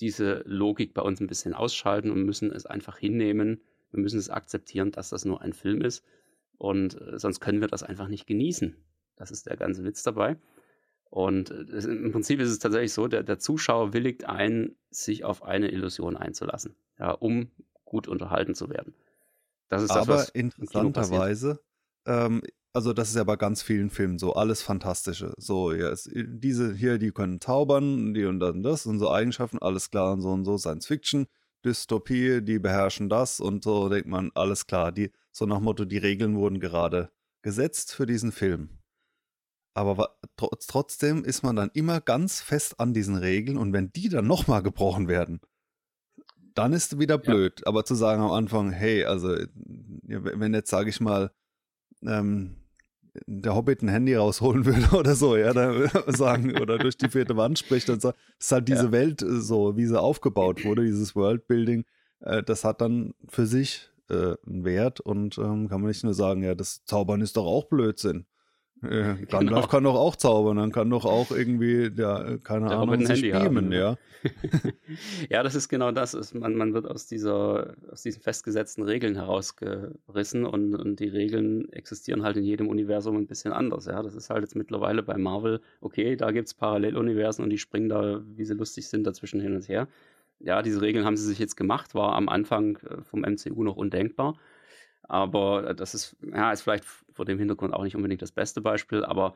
diese Logik bei uns ein bisschen ausschalten und müssen es einfach hinnehmen. Wir müssen es akzeptieren, dass das nur ein Film ist. Und äh, sonst können wir das einfach nicht genießen. Das ist der ganze Witz dabei. Und äh, im Prinzip ist es tatsächlich so, der, der Zuschauer willigt ein, sich auf eine Illusion einzulassen, ja, um gut unterhalten zu werden. Das ist Aber das, was interessanterweise, ähm, also das ist ja bei ganz vielen Filmen so, alles Fantastische. So, ja, es, diese hier, die können zaubern, die und dann das und so Eigenschaften, alles klar und so und so, Science Fiction, Dystopie, die beherrschen das und so denkt man, alles klar, die, so nach Motto, die Regeln wurden gerade gesetzt für diesen Film. Aber trotzdem ist man dann immer ganz fest an diesen Regeln und wenn die dann nochmal gebrochen werden, dann ist wieder blöd. Ja. Aber zu sagen am Anfang, hey, also wenn jetzt, sage ich mal, ähm, der Hobbit ein Handy rausholen würde oder so, ja, dann sagen, oder durch die vierte Wand spricht und sagt, das ist halt diese ja. Welt äh, so, wie sie aufgebaut wurde, dieses Worldbuilding, äh, das hat dann für sich äh, einen Wert und ähm, kann man nicht nur sagen, ja, das Zaubern ist doch auch Blödsinn. Äh, Gandalf genau. kann doch auch zaubern, dann kann doch auch irgendwie, ja, keine Der Ahnung, sich beamen, ja. ja, das ist genau das. Man, man wird aus, dieser, aus diesen festgesetzten Regeln herausgerissen und, und die Regeln existieren halt in jedem Universum ein bisschen anders. Ja, das ist halt jetzt mittlerweile bei Marvel, okay, da gibt es Paralleluniversen und die springen da, wie sie lustig sind, dazwischen hin und her. Ja, diese Regeln haben sie sich jetzt gemacht, war am Anfang äh, vom MCU noch undenkbar. Aber äh, das ist, ja, ist vielleicht vor dem Hintergrund auch nicht unbedingt das beste Beispiel, aber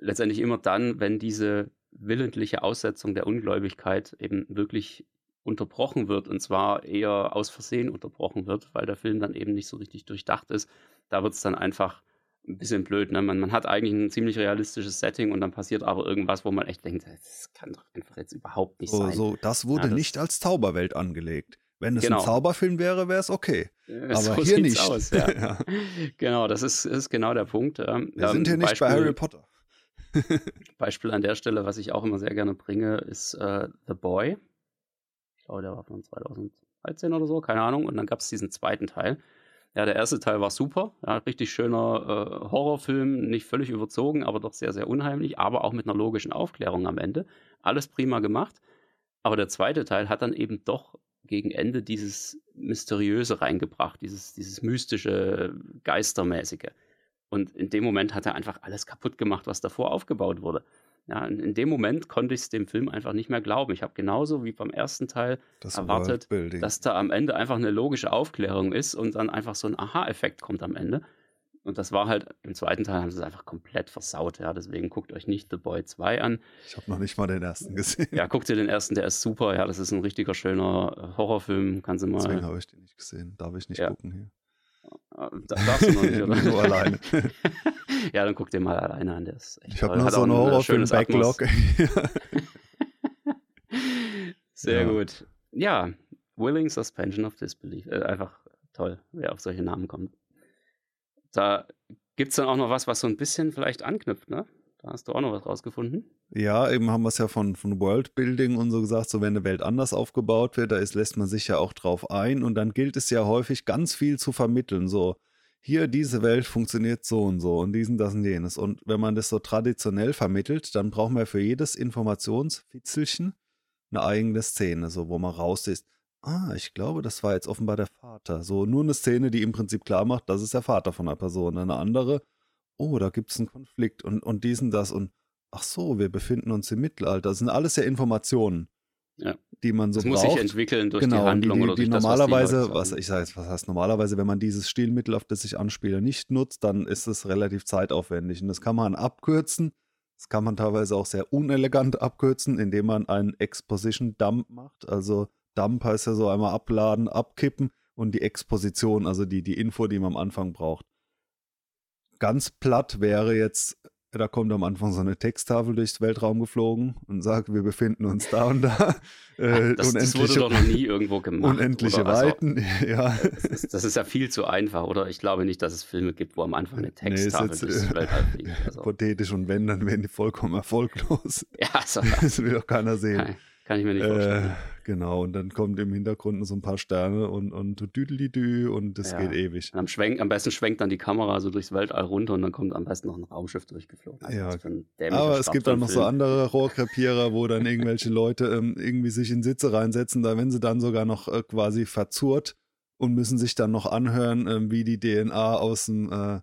letztendlich immer dann, wenn diese willentliche Aussetzung der Ungläubigkeit eben wirklich unterbrochen wird und zwar eher aus Versehen unterbrochen wird, weil der Film dann eben nicht so richtig durchdacht ist, da wird es dann einfach ein bisschen blöd. Ne? Man, man hat eigentlich ein ziemlich realistisches Setting und dann passiert aber irgendwas, wo man echt denkt, das kann doch einfach jetzt überhaupt nicht so, sein. So, das wurde ja, das nicht als Zauberwelt angelegt. Wenn es genau. ein Zauberfilm wäre, wäre es okay. Aber so hier nicht. Aus, ja. ja. Genau, das ist, ist genau der Punkt. Wir ähm, sind hier nicht Beispiel, bei Harry Potter. Beispiel an der Stelle, was ich auch immer sehr gerne bringe, ist äh, The Boy. Ich glaube, der war von 2013 oder so, keine Ahnung. Und dann gab es diesen zweiten Teil. Ja, der erste Teil war super. Ja, richtig schöner äh, Horrorfilm, nicht völlig überzogen, aber doch sehr, sehr unheimlich, aber auch mit einer logischen Aufklärung am Ende. Alles prima gemacht. Aber der zweite Teil hat dann eben doch gegen Ende dieses Mysteriöse reingebracht, dieses, dieses mystische, Geistermäßige. Und in dem Moment hat er einfach alles kaputt gemacht, was davor aufgebaut wurde. Ja, in, dem Moment konnte ich es dem Film einfach nicht mehr glauben. Ich habe genauso wie beim ersten Teil das erwartet, dass da am Ende einfach eine logische Aufklärung ist und dann einfach so ein Aha-Effekt kommt am Ende. Und das war halt, im zweiten Teil haben sie es einfach komplett versaut, ja. Deswegen guckt euch nicht The Boy 2 an. Ich habe noch nicht mal den ersten gesehen. Ja, guckt ihr den ersten, der ist super, ja. Das ist ein richtiger, schöner Horrorfilm. Kannst du mal. Deswegen habe ich den nicht gesehen. Darf ich nicht ja. gucken hier. Ah, da darfst du noch nicht, oder? Nur alleine. ja, dann guck dir mal alleine an. Der ist echt ich habe noch so einen Horrorfilm-Backlog. Sehr ja. gut. Ja, Willing Suspension of Disbelief. Äh, einfach toll, wer auf solche Namen kommt. Da gibt es dann auch noch was, was so ein bisschen vielleicht anknüpft, ne? Da hast du auch noch was rausgefunden. Ja, eben haben wir es ja von, von Worldbuilding und so gesagt, so wenn eine Welt anders aufgebaut wird, da ist, lässt man sich ja auch drauf ein und dann gilt es ja häufig ganz viel zu vermitteln, so hier, diese Welt funktioniert so und so und diesen, das und jenes. Und wenn man das so traditionell vermittelt, dann braucht man für jedes Informationsfitzelchen eine eigene Szene, so wo man raus ist. Ah, ich glaube, das war jetzt offenbar der Vater. So nur eine Szene, die im Prinzip klar macht, das ist der Vater von einer Person. Eine andere, oh, da gibt es einen Konflikt und, und diesen, das und ach so, wir befinden uns im Mittelalter. Das sind alles ja Informationen, ja. die man so das braucht. muss sich entwickeln durch genau, die Handlung die, die, oder durch die normalerweise, das, was, was ich sage, was heißt normalerweise, wenn man dieses Stilmittel, auf das ich anspiele, nicht nutzt, dann ist es relativ zeitaufwendig und das kann man abkürzen. Das kann man teilweise auch sehr unelegant abkürzen, indem man einen Exposition Dump macht, also Dump heißt ja so einmal abladen, abkippen und die Exposition, also die, die Info, die man am Anfang braucht. Ganz platt wäre jetzt da kommt am Anfang so eine Texttafel durchs Weltraum geflogen und sagt, wir befinden uns da und da. Äh, das, das, wurde doch noch nie irgendwo gemacht. Unendliche also, Weiten, ja. Das ist, das ist, ja viel zu einfach, oder? Ich glaube nicht, dass es Filme gibt, wo am Anfang eine Texttafel nee, durchs äh, Weltraum fliegt. Also. Hypothetisch und wenn, dann wären die vollkommen erfolglos. Ja, so. Das will doch keiner sehen. Nein. Kann ich mir nicht vorstellen. Äh, genau, und dann kommt im Hintergrund so ein paar Sterne und, und düdelidü und das ja. geht ewig. Am, Schwenk, am besten schwenkt dann die Kamera so durchs Weltall runter und dann kommt am besten noch ein Raumschiff durchgeflogen. Also ja, aber es gibt dann noch Film. so andere Rohrkrepierer, wo dann irgendwelche Leute ähm, irgendwie sich in Sitze reinsetzen, da wenn sie dann sogar noch äh, quasi verzurrt und müssen sich dann noch anhören, äh, wie die DNA aus dem äh,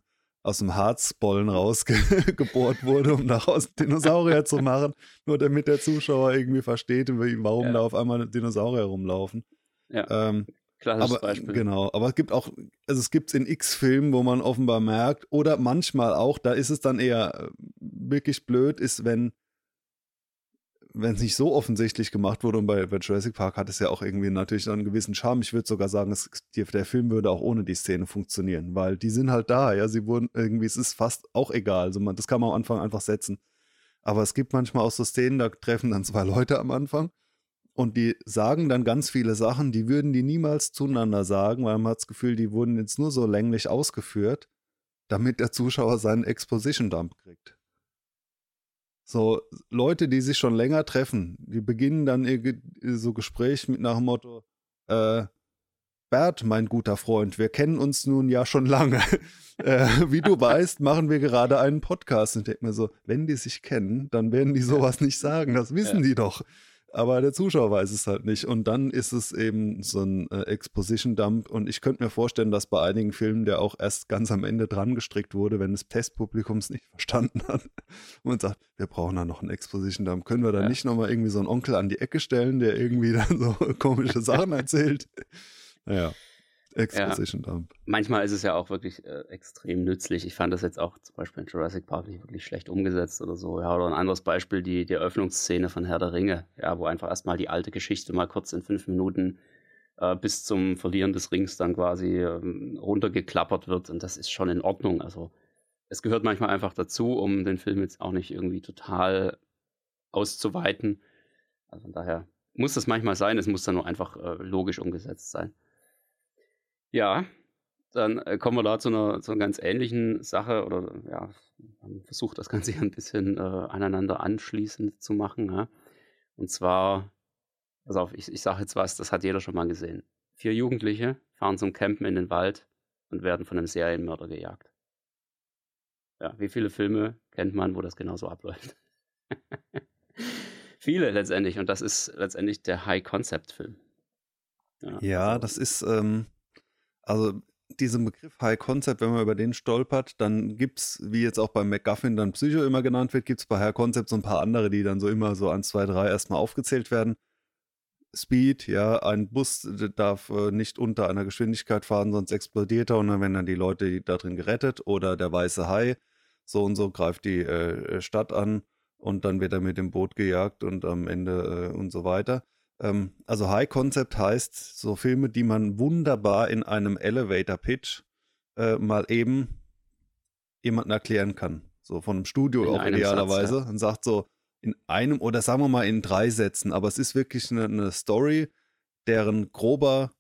aus dem Harzbollen rausgebohrt wurde, um daraus Dinosaurier zu machen, nur damit der Zuschauer irgendwie versteht, warum ja. da auf einmal Dinosaurier rumlaufen. Ja. Ähm, Klassisches aber, Beispiel. Genau, aber es gibt auch, also es gibt es in X-Filmen, wo man offenbar merkt, oder manchmal auch, da ist es dann eher äh, wirklich blöd, ist, wenn wenn es nicht so offensichtlich gemacht wurde, und bei, bei, Jurassic Park hat es ja auch irgendwie natürlich einen gewissen Charme. Ich würde sogar sagen, es, der Film würde auch ohne die Szene funktionieren, weil die sind halt da, ja, sie wurden irgendwie, es ist fast auch egal. Also man, das kann man am Anfang einfach setzen. Aber es gibt manchmal auch so Szenen, da treffen dann zwei Leute am Anfang und die sagen dann ganz viele Sachen, die würden die niemals zueinander sagen, weil man hat das Gefühl, die wurden jetzt nur so länglich ausgeführt, damit der Zuschauer seinen Exposition-Dump kriegt. So Leute, die sich schon länger treffen, die beginnen dann ihr so Gespräch mit nach dem Motto, äh, Bert, mein guter Freund, wir kennen uns nun ja schon lange. äh, wie du weißt, machen wir gerade einen Podcast. Und ich denke mir so, wenn die sich kennen, dann werden die sowas nicht sagen. Das wissen ja. die doch aber der Zuschauer weiß es halt nicht. Und dann ist es eben so ein äh, Exposition-Dump. Und ich könnte mir vorstellen, dass bei einigen Filmen der auch erst ganz am Ende dran gestrickt wurde, wenn das Testpublikum es nicht verstanden hat. Und sagt, wir brauchen da noch einen Exposition-Dump. Können wir da ja. nicht nochmal irgendwie so einen Onkel an die Ecke stellen, der irgendwie dann so komische Sachen erzählt? Naja. Exposition ja. Dump. Manchmal ist es ja auch wirklich äh, extrem nützlich. Ich fand das jetzt auch zum Beispiel in Jurassic Park nicht wirklich schlecht umgesetzt oder so. Ja, oder ein anderes Beispiel, die, die Eröffnungsszene von Herr der Ringe, ja, wo einfach erstmal die alte Geschichte mal kurz in fünf Minuten äh, bis zum Verlieren des Rings dann quasi ähm, runtergeklappert wird. Und das ist schon in Ordnung. Also es gehört manchmal einfach dazu, um den Film jetzt auch nicht irgendwie total auszuweiten. Also von daher muss das manchmal sein, es muss dann nur einfach äh, logisch umgesetzt sein. Ja, dann äh, kommen wir da zu einer, zu einer ganz ähnlichen Sache oder ja, versucht das Ganze hier ein bisschen äh, aneinander anschließend zu machen. Ja? Und zwar, pass auf, ich, ich sage jetzt was, das hat jeder schon mal gesehen. Vier Jugendliche fahren zum Campen in den Wald und werden von einem Serienmörder gejagt. Ja, wie viele Filme kennt man, wo das genauso abläuft? viele letztendlich. Und das ist letztendlich der High-Concept-Film. Ja, ja also, das ist, ähm, also diesen Begriff High Concept, wenn man über den stolpert, dann gibt es, wie jetzt auch beim MacGuffin dann Psycho immer genannt wird, gibt es bei High Concept so ein paar andere, die dann so immer so 1, 2, 3 erstmal aufgezählt werden. Speed, ja, ein Bus darf äh, nicht unter einer Geschwindigkeit fahren, sonst explodiert er und dann werden dann die Leute da drin gerettet. Oder der weiße Hai, so und so greift die äh, Stadt an und dann wird er mit dem Boot gejagt und am Ende äh, und so weiter. Ähm, also High Concept heißt so Filme, die man wunderbar in einem Elevator Pitch äh, mal eben jemandem erklären kann. So von einem Studio in auch idealerweise. Satz, ja. Und sagt so in einem oder sagen wir mal in drei Sätzen, aber es ist wirklich eine, eine Story, deren grober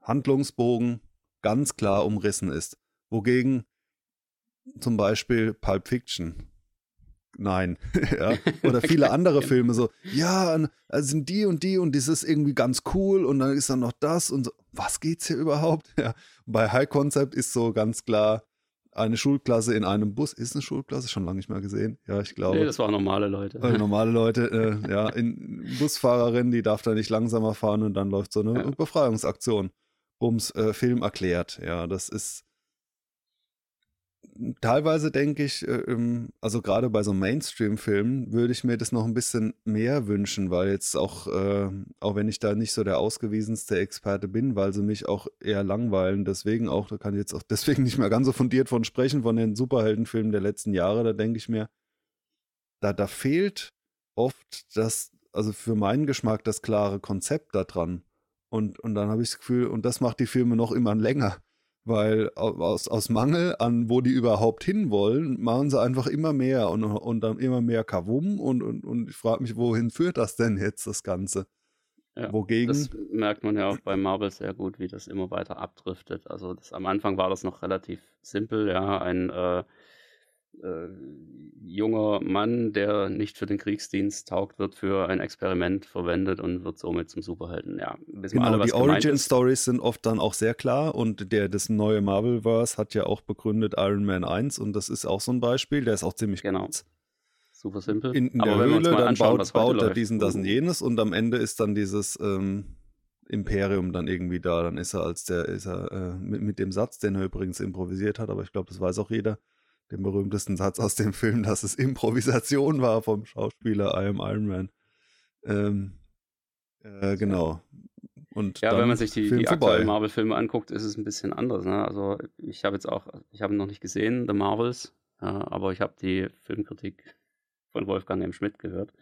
Handlungsbogen ganz klar umrissen ist. Wogegen zum Beispiel Pulp Fiction nein. ja. Oder viele andere Filme so, ja, also sind die und die und das ist irgendwie ganz cool und dann ist dann noch das und so. Was geht's hier überhaupt? Ja. Bei High Concept ist so ganz klar eine Schulklasse in einem Bus. Ist eine Schulklasse schon lange nicht mehr gesehen? Ja, ich glaube. Nee, das waren normale Leute. Äh, normale Leute, äh, ja, in Busfahrerin, die darf da nicht langsamer fahren und dann läuft so eine ja. Befreiungsaktion. Ums äh, Film erklärt. Ja, das ist teilweise denke ich, äh, also gerade bei so Mainstream-Filmen würde ich mir das noch ein bisschen mehr wünschen, weil jetzt auch, äh, auch wenn ich da nicht so der ausgewiesenste Experte bin, weil sie mich auch eher langweilen, deswegen auch, da kann ich jetzt auch deswegen nicht mehr ganz so fundiert von sprechen, von den Superheldenfilmen der letzten Jahre, da denke ich mir, da, da fehlt oft das, also für meinen Geschmack das klare Konzept da dran. Und, und dann habe ich das Gefühl, und das macht die Filme noch immer länger weil aus, aus Mangel an, wo die überhaupt hinwollen, machen sie einfach immer mehr und, und dann immer mehr Kavum und, und, und ich frage mich, wohin führt das denn jetzt, das Ganze? Ja, Wogegen? Das merkt man ja auch bei Marvel sehr gut, wie das immer weiter abdriftet. Also das, am Anfang war das noch relativ simpel, ja, ein äh, äh, junger Mann, der nicht für den Kriegsdienst taugt, wird für ein Experiment verwendet und wird somit zum Superhelden. Ja, wissen genau, alle, was die Origin Stories sind oft dann auch sehr klar und der das neue Marvelverse hat ja auch begründet Iron Man 1 und das ist auch so ein Beispiel, der ist auch ziemlich genau. kurz. Super simpel. In, in der Höhle, dann anschauen, baut, baut er diesen, das und jenes und am Ende ist dann dieses ähm, Imperium dann irgendwie da. Dann ist er als der, ist er äh, mit, mit dem Satz, den er übrigens improvisiert hat, aber ich glaube, das weiß auch jeder den berühmtesten Satz aus dem Film, dass es Improvisation war vom Schauspieler I am Iron Man. Ähm, äh, genau. Und ja, wenn man sich die, die aktuellen Marvel-Filme anguckt, ist es ein bisschen anders. Ne? Also ich habe jetzt auch, ich habe noch nicht gesehen, The Marvels, ja, aber ich habe die Filmkritik von Wolfgang M. Schmidt gehört.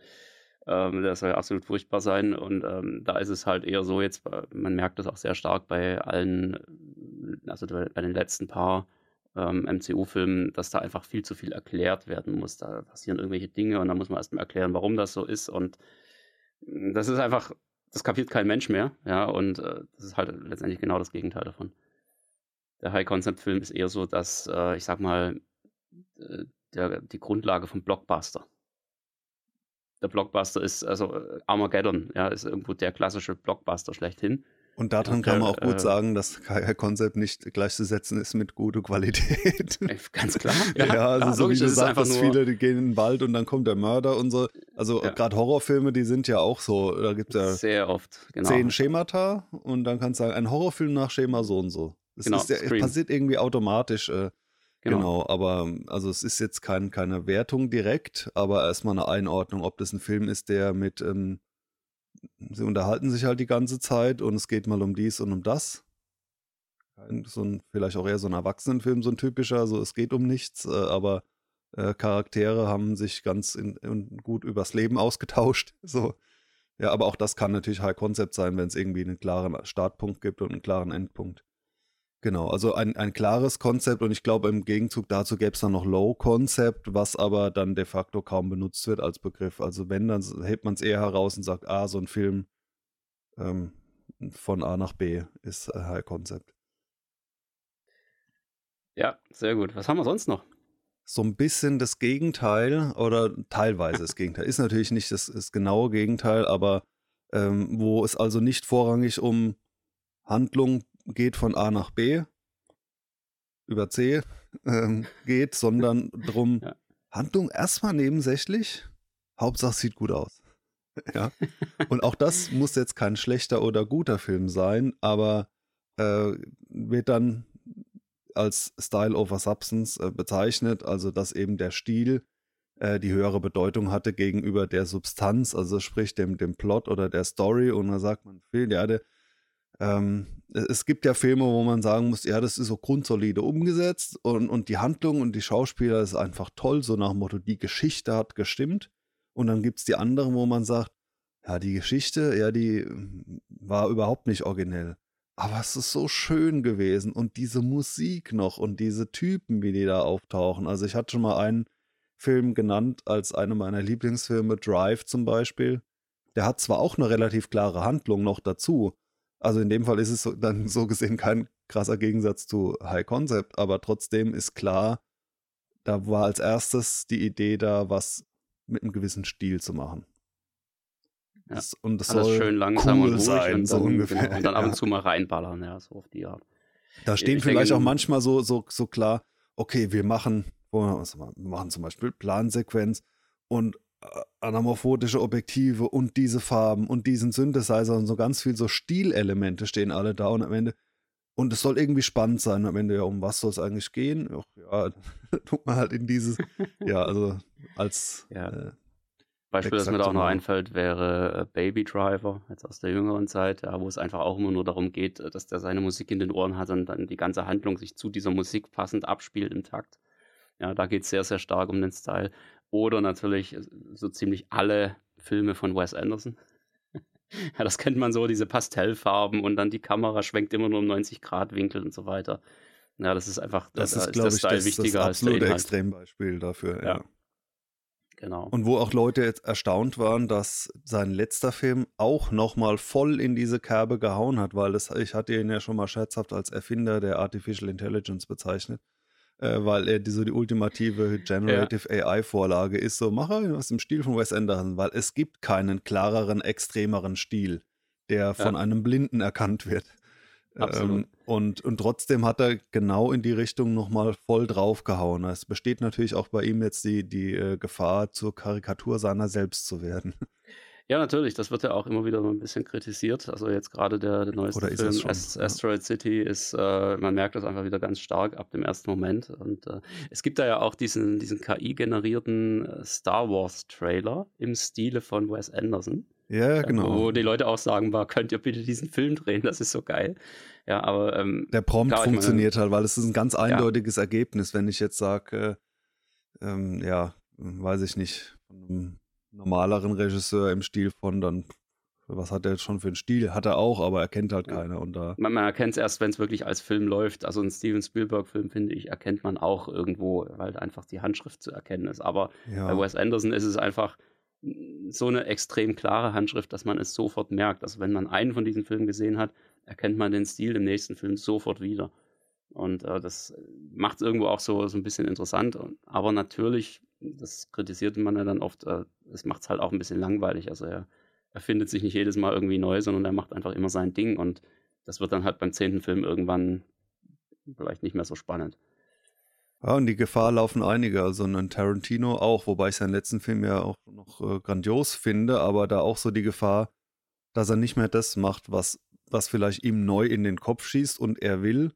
Ähm, der soll ja absolut furchtbar sein und ähm, da ist es halt eher so jetzt, man merkt das auch sehr stark bei allen, also bei den letzten paar ähm, MCU-Filmen, dass da einfach viel zu viel erklärt werden muss. Da passieren irgendwelche Dinge und dann muss man erstmal erklären, warum das so ist. Und mm, das ist einfach, das kapiert kein Mensch mehr. Ja, und äh, das ist halt letztendlich genau das Gegenteil davon. Der High-Concept-Film ist eher so, dass, äh, ich sag mal, äh, der, die Grundlage vom Blockbuster. Der Blockbuster ist, also äh, Armageddon, ja, ist irgendwo der klassische Blockbuster schlechthin. Und daran kann man auch gut äh, sagen, dass Konzept nicht gleichzusetzen ist mit guter Qualität. Ganz klar. Ja, ja also ja, so wie du sagst, dass viele die gehen in den Wald und dann kommt der Mörder und so. Also ja. gerade Horrorfilme, die sind ja auch so. Da gibt es ja sehr oft genau. zehn Schemata und dann kannst du sagen, ein Horrorfilm nach Schema so und so. Das genau, ist, passiert irgendwie automatisch. Äh, Genau. genau. aber also es ist jetzt kein, keine Wertung direkt, aber erstmal eine Einordnung, ob das ein Film ist, der mit ähm, sie unterhalten sich halt die ganze Zeit und es geht mal um dies und um das. So ein, vielleicht auch eher so ein Erwachsenenfilm, so ein typischer, so es geht um nichts, äh, aber äh, Charaktere haben sich ganz in, in gut übers Leben ausgetauscht. So. Ja, aber auch das kann natürlich High Concept sein, wenn es irgendwie einen klaren Startpunkt gibt und einen klaren Endpunkt. Genau, also ein, ein klares Konzept und ich glaube, im Gegenzug dazu gäbe es dann noch Low Concept, was aber dann de facto kaum benutzt wird als Begriff. Also wenn, dann hebt man es eher heraus und sagt, ah, so ein Film ähm, von A nach B ist äh, High Concept. Ja, sehr gut. Was haben wir sonst noch? So ein bisschen das Gegenteil oder teilweise das Gegenteil. Ist natürlich nicht das, das genaue Gegenteil, aber ähm, wo es also nicht vorrangig um Handlung geht von A nach B über C ähm, geht, sondern drum ja. Handlung erstmal nebensächlich. Hauptsache sieht gut aus. ja. Und auch das muss jetzt kein schlechter oder guter Film sein, aber äh, wird dann als Style over Substance äh, bezeichnet, also dass eben der Stil äh, die höhere Bedeutung hatte gegenüber der Substanz, also sprich dem, dem Plot oder der Story. Und da sagt man, ja, der, ähm, es gibt ja Filme, wo man sagen muss, ja, das ist so grundsolide umgesetzt und, und die Handlung und die Schauspieler ist einfach toll, so nach dem Motto, die Geschichte hat gestimmt. Und dann gibt es die anderen, wo man sagt, ja, die Geschichte, ja, die hm, war überhaupt nicht originell. Aber es ist so schön gewesen und diese Musik noch und diese Typen, wie die da auftauchen. Also ich hatte schon mal einen Film genannt als eine meiner Lieblingsfilme, Drive zum Beispiel. Der hat zwar auch eine relativ klare Handlung noch dazu, also in dem Fall ist es so, dann so gesehen kein krasser Gegensatz zu High Concept, aber trotzdem ist klar, da war als erstes die Idee da, was mit einem gewissen Stil zu machen. Ja. Das, und das Alles soll schön langsam cool und ruhig sein, und dann, so ungefähr. Genau, und dann ab und zu mal reinballern, ja, so auf die Art. Da stehen ich vielleicht denke, auch manchmal so, so, so klar, okay, wir machen, wir machen zum Beispiel Plansequenz und anamorphotische Objektive und diese Farben und diesen Synthesizer und so ganz viel so Stilelemente stehen alle da und am Ende und es soll irgendwie spannend sein am Ende ja um was soll es eigentlich gehen Ach, ja tut man halt in dieses ja also als ja. Äh, Beispiel, das mir da auch noch einfällt, wäre äh, Baby Driver, jetzt aus der jüngeren Zeit, ja, wo es einfach auch immer nur darum geht, äh, dass der seine Musik in den Ohren hat und dann die ganze Handlung sich zu dieser Musik passend abspielt im Takt. Ja, da geht es sehr, sehr stark um den Style. Oder natürlich so ziemlich alle Filme von Wes Anderson. ja, das kennt man so, diese Pastellfarben und dann die Kamera schwenkt immer nur um 90 Grad Winkel und so weiter. Ja, das ist einfach Das da ist, ist glaube ich, Style das, das wichtiger als der absolute. Extrembeispiel dafür. Ja. Ja. Genau. Und wo auch Leute jetzt erstaunt waren, dass sein letzter Film auch nochmal voll in diese Kerbe gehauen hat, weil das, ich hatte ihn ja schon mal scherzhaft als Erfinder der Artificial Intelligence bezeichnet, äh, weil er die, so die ultimative Generative AI-Vorlage ist. So, mache was im Stil von Wes Anderson, weil es gibt keinen klareren, extremeren Stil, der von einem Blinden erkannt wird. Ähm, und, und trotzdem hat er genau in die Richtung nochmal voll draufgehauen. Es besteht natürlich auch bei ihm jetzt die, die äh, Gefahr, zur Karikatur seiner selbst zu werden. Ja, natürlich, das wird ja auch immer wieder so ein bisschen kritisiert. Also jetzt gerade der, der neueste Film Ast ja. Asteroid City ist, äh, man merkt das einfach wieder ganz stark ab dem ersten Moment. Und äh, es gibt da ja auch diesen, diesen KI-generierten äh, Star Wars-Trailer im Stile von Wes Anderson. Ja, äh, genau. Wo die Leute auch sagen, war, könnt ihr bitte diesen Film drehen, das ist so geil. Ja, aber ähm, Der Prompt klar, ich meine- funktioniert halt, weil es ist ein ganz eindeutiges Ergebnis, wenn ich jetzt sage, äh, ähm, ja, weiß ich nicht, von einem normaleren Regisseur im Stil von dann, was hat er jetzt schon für einen Stil? Hat er auch, aber er kennt halt Ja. keiner. Und da, man, man erkennt es erst, wenn es wirklich als Film läuft. Also ein Steven Spielberg-Film, finde ich, erkennt man auch irgendwo, weil einfach die Handschrift zu erkennen ist. Aber Bei ja, Wes Anderson ist es einfach so eine extrem klare Handschrift, dass man es sofort merkt. Also wenn man einen von diesen Filmen gesehen hat, erkennt man den Stil im nächsten Film sofort wieder. Und äh, das macht es irgendwo auch so, so ein bisschen interessant. Aber natürlich, das kritisiert man ja dann oft, äh, es macht es halt auch ein bisschen langweilig. Also er erfindet sich nicht jedes Mal irgendwie neu, sondern er macht einfach immer sein Ding. Und das wird dann halt beim zehnten Film irgendwann vielleicht nicht mehr so spannend. Ja, und die Gefahr laufen einige, also ein Tarantino auch, wobei ich seinen letzten Film ja auch noch äh, grandios finde, aber da auch so die Gefahr, dass er nicht mehr das macht, was, was vielleicht ihm neu in den Kopf schießt und er will,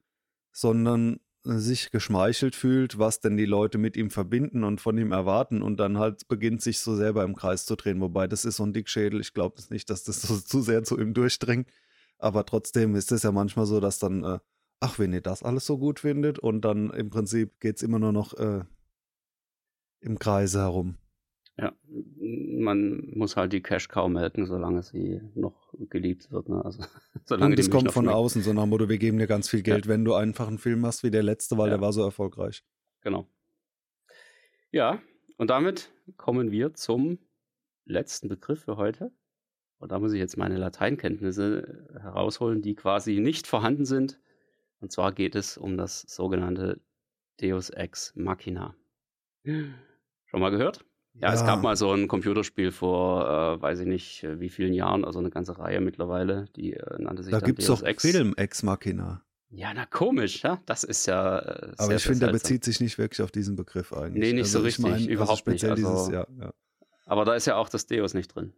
sondern sich geschmeichelt fühlt, was denn die Leute mit ihm verbinden und von ihm erwarten und dann halt beginnt sich so selber im Kreis zu drehen, wobei das ist so ein Dickschädel, ich glaube nicht, dass das so zu sehr zu ihm durchdringt, aber trotzdem ist es ja manchmal so, dass dann äh, ach, wenn ihr das alles so gut findet und dann im Prinzip geht es immer nur noch äh, im Kreise herum. Ja, man muss halt die Cash Cow melken, solange sie noch geliebt wird. Ne? Also, solange und Milch kommt von schmeckt. außen, so nach Motto, wir geben dir ganz viel Geld, wenn du einfach einen Film hast wie der letzte, weil Ja. der war so erfolgreich. Genau. Ja, und damit kommen wir zum letzten Begriff für heute. Und da muss ich jetzt meine Lateinkenntnisse herausholen, die quasi nicht vorhanden sind. Und zwar geht es um das sogenannte Deus Ex Machina. Schon mal gehört? Ja, es gab mal so ein Computerspiel vor, äh, weiß ich nicht, äh, wie vielen Jahren, also eine ganze Reihe mittlerweile, die äh, nannte sich Da dann gibt es doch Ex. Film Ex Machina. Ja, na komisch, ja? Das ist ja. Äh, Aber ich finde, der bezieht sich nicht wirklich auf diesen Begriff eigentlich. Nee, nicht so ich richtig, mein, überhaupt nicht, speziell also- Dieses, ja, ja, Aber da ist ja auch das Deus nicht drin.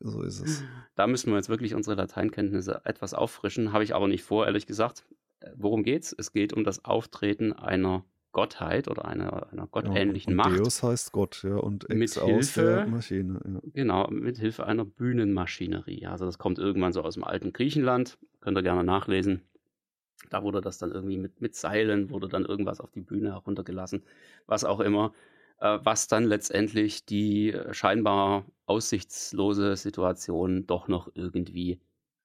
so ist es. Da müssen wir jetzt wirklich unsere Lateinkenntnisse etwas auffrischen, habe ich aber nicht vor, ehrlich gesagt. Worum geht's? Es geht um das Auftreten einer Gottheit oder einer, einer gottähnlichen ja, und Macht. Deus heißt Gott, ja, und Ex Mit aus Hilfe- der Maschine. Ja. Genau, mit Hilfe einer Bühnenmaschinerie. Also das kommt irgendwann so aus dem alten Griechenland. Könnt ihr gerne nachlesen. Da wurde das dann irgendwie mit, mit Seilen, wurde dann irgendwas auf die Bühne heruntergelassen, was auch immer. Äh, was dann letztendlich die äh, scheinbar aussichtslose Situation doch noch irgendwie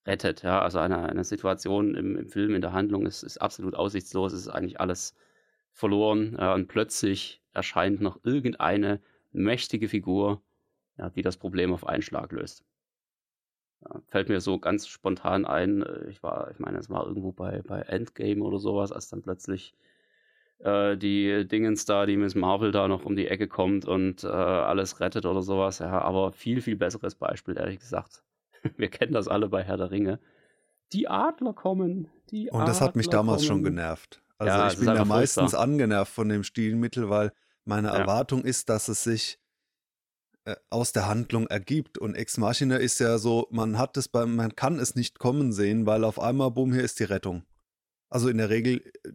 rettet. Ja? Also eine, eine Situation im, im Film, in der Handlung ist, ist absolut aussichtslos, es ist eigentlich alles verloren. Ja, und plötzlich erscheint noch irgendeine mächtige Figur, ja, die das Problem auf einen Schlag löst. Ja, fällt mir so ganz spontan ein, äh, ich war, ich meine, es war irgendwo bei, bei Endgame oder sowas, als dann plötzlich äh, die Dingens da, die Miss Marvel da noch um die Ecke kommt und äh, alles rettet oder sowas. Ja, aber viel, viel besseres Beispiel, ehrlich gesagt. Wir kennen das alle bei Herr der Ringe. Die Adler kommen. Die Und das hat mich Adler damals schon kommen. genervt. Also Ja, ich bin ja meistens furchtbar. angenervt von dem Stilmittel, weil meine. Erwartung ist, dass es sich äh, aus der Handlung ergibt. Und Ex Machina ist ja so, man hat es beim, man kann es nicht kommen sehen, weil auf einmal, boom, hier ist die Rettung. Also in der Regel äh,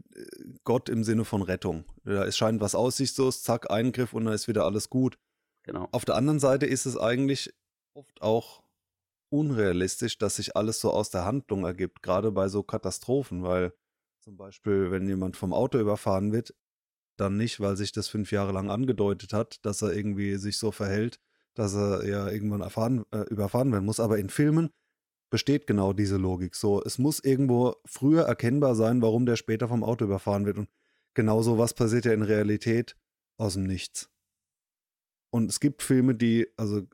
Gott im Sinne von Rettung. Da es scheint was aussichtslos, zack, Eingriff und dann ist wieder alles gut. Genau. Auf der anderen Seite ist es eigentlich oft auch unrealistisch, dass sich alles so aus der Handlung ergibt, gerade bei so Katastrophen, weil zum Beispiel, wenn jemand vom Auto überfahren wird, dann nicht, weil sich das fünf Jahre lang angedeutet hat, dass er irgendwie sich so verhält, dass er ja irgendwann erfahren, äh, überfahren werden muss. Aber in Filmen besteht genau diese Logik. So, es muss irgendwo früher erkennbar sein, warum der später vom Auto überfahren wird. Und genauso was passiert ja in Realität aus dem Nichts. Und es gibt Filme, die, also,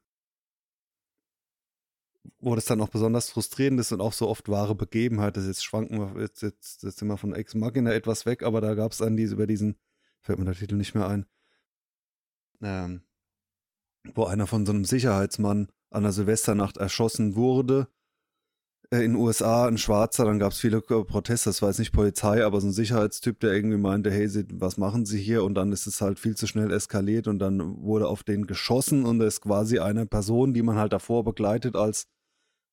wo das dann auch besonders frustrierend ist und auch so oft wahre Begebenheit ist. Jetzt schwanken wir, jetzt, jetzt, jetzt sind wir von Ex Machina etwas weg, aber da gab es dann diese, über diesen, fällt mir der Titel nicht mehr ein, ähm, wo einer von so einem Sicherheitsmann an der Silvesternacht erschossen wurde in den USA ein Schwarzer, dann gab es viele Proteste, das war jetzt nicht Polizei, aber so ein Sicherheitstyp, der irgendwie meinte, hey, was machen Sie hier? Und dann ist es halt viel zu schnell eskaliert und dann wurde auf den geschossen und es ist quasi eine Person, die man halt davor begleitet als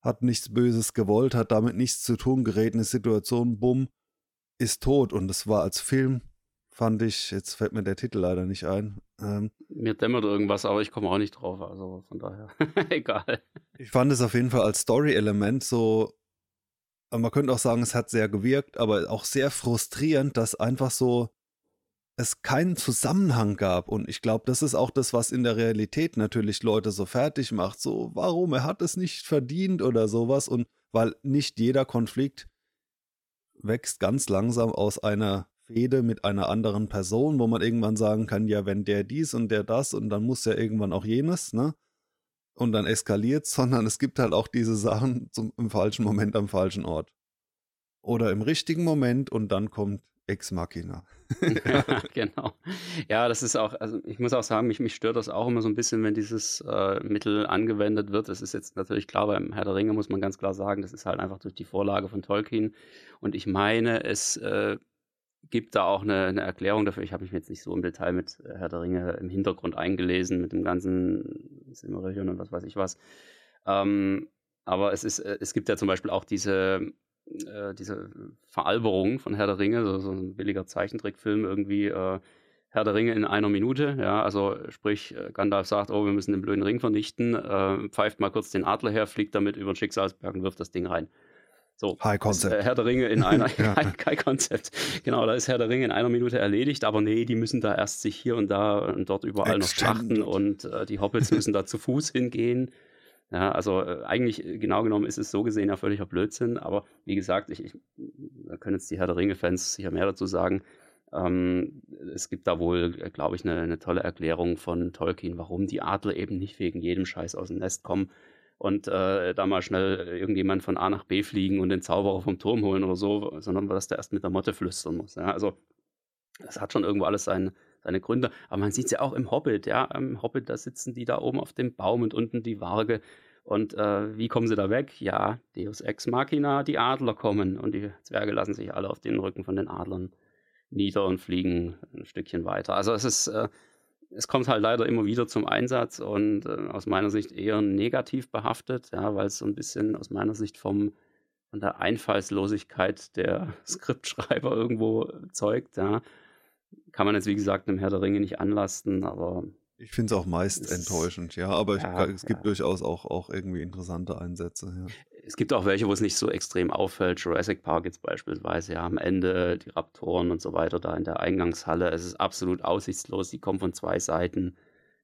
hat nichts Böses gewollt, hat damit nichts zu tun, gerät in eine Situation, bumm, ist tot. Und das war als Film, fand ich, jetzt fällt mir der Titel leider nicht ein. Ähm, mir dämmert irgendwas, aber ich komme auch nicht drauf, also von daher, egal. Ich fand es auf jeden Fall als Story-Element so, man könnte auch sagen, es hat sehr gewirkt, aber auch sehr frustrierend, dass einfach so es keinen Zusammenhang gab. Und ich glaube, das ist auch das, was in der Realität natürlich Leute so fertig macht. So, warum? Er hat es nicht verdient oder sowas. Und weil nicht jeder Konflikt wächst ganz langsam aus einer Fehde mit einer anderen Person, wo man irgendwann sagen kann, ja, wenn der dies und der das und dann muss ja irgendwann auch jenes, ne? Und dann eskaliert sondern es gibt halt auch diese Sachen zum, im falschen Moment am falschen Ort. Oder im richtigen Moment und dann kommt Ex Machina. ja, genau. Ja, das ist auch, also ich muss auch sagen, mich, mich stört das auch immer so ein bisschen, wenn dieses äh, Mittel angewendet wird. Das ist jetzt natürlich klar, beim Herr der Ringe muss man ganz klar sagen, das ist halt einfach durch die Vorlage von Tolkien. Und ich meine, es äh, gibt da auch eine, eine Erklärung dafür. Ich habe mich jetzt nicht so im Detail mit äh, Herr der Ringe im Hintergrund eingelesen, mit dem ganzen Silmarillion und was weiß ich was. Ähm, aber es, ist, äh, es gibt ja zum Beispiel auch diese, äh, diese Veralberung von Herr der Ringe, so, so ein billiger Zeichentrickfilm irgendwie. Äh, Herr der Ringe in einer Minute, ja, also sprich, äh, Gandalf sagt, oh, wir müssen den blöden Ring vernichten, äh, pfeift mal kurz den Adler her, fliegt damit über den Schicksalsberg und wirft das Ding rein. So, High Concept. Äh, Herr der Ringe in einer ja. High Concept. Genau, da ist Herr der Ringe in einer Minute erledigt, aber nee, die müssen da erst sich hier und da und dort überall Extended. noch schlachten und äh, die Hobbits müssen da zu Fuß hingehen. Ja, also äh, eigentlich äh, genau genommen ist es so gesehen ja völliger Blödsinn, aber wie gesagt, ich, ich da können jetzt die Herr der Ringe-Fans sicher mehr dazu sagen. Ähm, es gibt da wohl, äh, glaube ich, eine, eine tolle Erklärung von Tolkien, warum die Adler eben nicht wegen jedem Scheiß aus dem Nest kommen, und äh, da mal schnell irgendjemand von A nach B fliegen und den Zauberer vom Turm holen oder so, sondern dass der erst mit der Motte flüstern muss. Ja? Also das hat schon irgendwo alles seine, seine Gründe. Aber man sieht es ja auch im Hobbit, ja. Im Hobbit, da sitzen die da oben auf dem Baum und unten die Waage. Und äh, wie kommen sie da weg? Ja, Deus Ex Machina, die Adler kommen und die Zwerge lassen sich alle auf den Rücken von den Adlern nieder und fliegen ein Stückchen weiter. Also es ist, äh, es kommt halt leider immer wieder zum Einsatz und äh, aus meiner Sicht eher negativ behaftet, ja, weil es so ein bisschen aus meiner Sicht vom, von der Einfallslosigkeit der Skriptschreiber irgendwo zeugt. Ja. Kann man jetzt, wie gesagt, einem Herr der Ringe nicht anlasten, aber. Ich finde es auch meist enttäuschend, ja, aber ja, ich, es gibt ja. durchaus auch, auch irgendwie interessante Einsätze. Es gibt auch welche, wo es nicht so extrem auffällt. Jurassic Park jetzt beispielsweise, ja, am Ende die Raptoren und so weiter da in der Eingangshalle. Es ist absolut aussichtslos. Die kommen von zwei Seiten.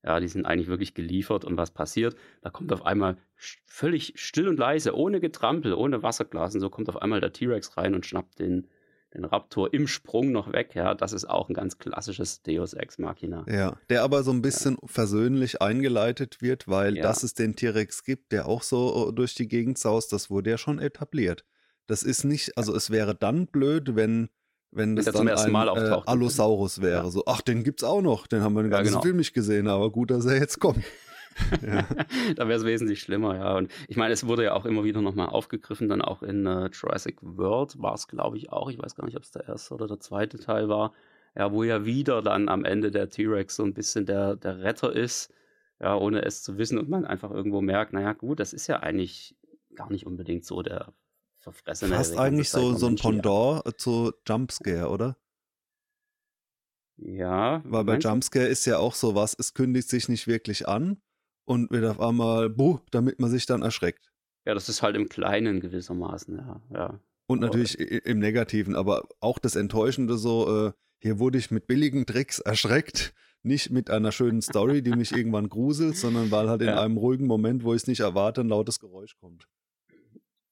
Ja, die sind eigentlich wirklich geliefert. Und was passiert? Da kommt auf einmal völlig still und leise, ohne Getrampel, ohne Wasserglas und so kommt auf einmal der T-Rex rein und schnappt den, den Raptor im Sprung noch weg. Ja, das ist auch ein ganz klassisches Deus Ex Machina. Ja, der aber so ein bisschen ja. versöhnlich eingeleitet wird, weil ja. dass es den T-Rex gibt, der auch so äh, durch die Gegend saust, das wurde ja schon etabliert. Das ist nicht, also es wäre dann blöd, wenn wenn das dann ein äh, Allosaurus wäre. Ja. So, ach, den gibt's auch noch. Den haben wir den ganzen genau. Film nicht gesehen, aber gut, dass er jetzt kommt. da wäre es wesentlich schlimmer, ja. Und ich meine, es wurde ja auch immer wieder nochmal aufgegriffen, dann auch in äh, Jurassic World war es, glaube ich, auch. Ich weiß gar nicht, ob es der erste oder der zweite Teil war. Ja, wo ja wieder dann am Ende der T-Rex so ein bisschen der, der Retter ist, ja, ohne es zu wissen und man einfach irgendwo merkt, naja, gut, das ist ja eigentlich gar nicht unbedingt so der verfressene. Fast eigentlich so, so ein Pendant ja. zu Jumpscare, oder? Ja. Weil bei Jumpscare ist ja auch so was, es kündigt sich nicht wirklich an und wird auf einmal buh, damit man sich dann erschreckt. Ja, das ist halt im Kleinen gewissermaßen, ja. ja. Und aber natürlich im Negativen, aber auch das Enttäuschende so, äh, hier wurde ich mit billigen Tricks erschreckt, nicht mit einer schönen Story, die mich irgendwann gruselt, sondern weil halt in ja. einem ruhigen Moment, wo ich es nicht erwarte, ein lautes Geräusch kommt.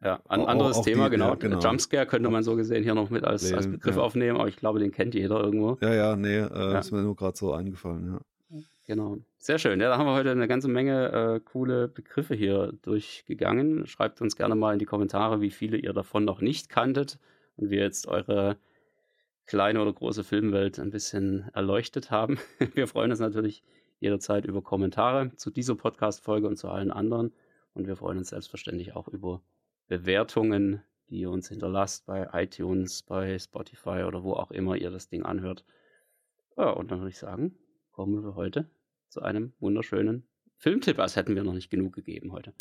Ja, ein anderes auch Thema, die- genau. ja, genau. Jumpscare könnte man so gesehen hier noch mit als, als Begriff ja. aufnehmen, aber ich glaube, den kennt jeder irgendwo. Ja, ja, nee, äh, Ja. ist mir nur gerade so eingefallen, ja. Genau. Sehr schön. Ja, da haben wir heute eine ganze Menge äh, coole Begriffe hier durchgegangen. Schreibt uns gerne mal in die Kommentare, wie viele ihr davon noch nicht kanntet und wir jetzt eure kleine oder große Filmwelt ein bisschen erleuchtet haben. Wir freuen uns natürlich jederzeit über Kommentare zu dieser Podcast-Folge und zu allen anderen. Und wir freuen uns selbstverständlich auch über Bewertungen, die ihr uns hinterlasst bei iTunes, bei Spotify oder wo auch immer ihr das Ding anhört. Ja, und dann würde ich sagen, kommen wir heute zu einem wunderschönen Filmtipp, als hätten wir noch nicht genug gegeben heute.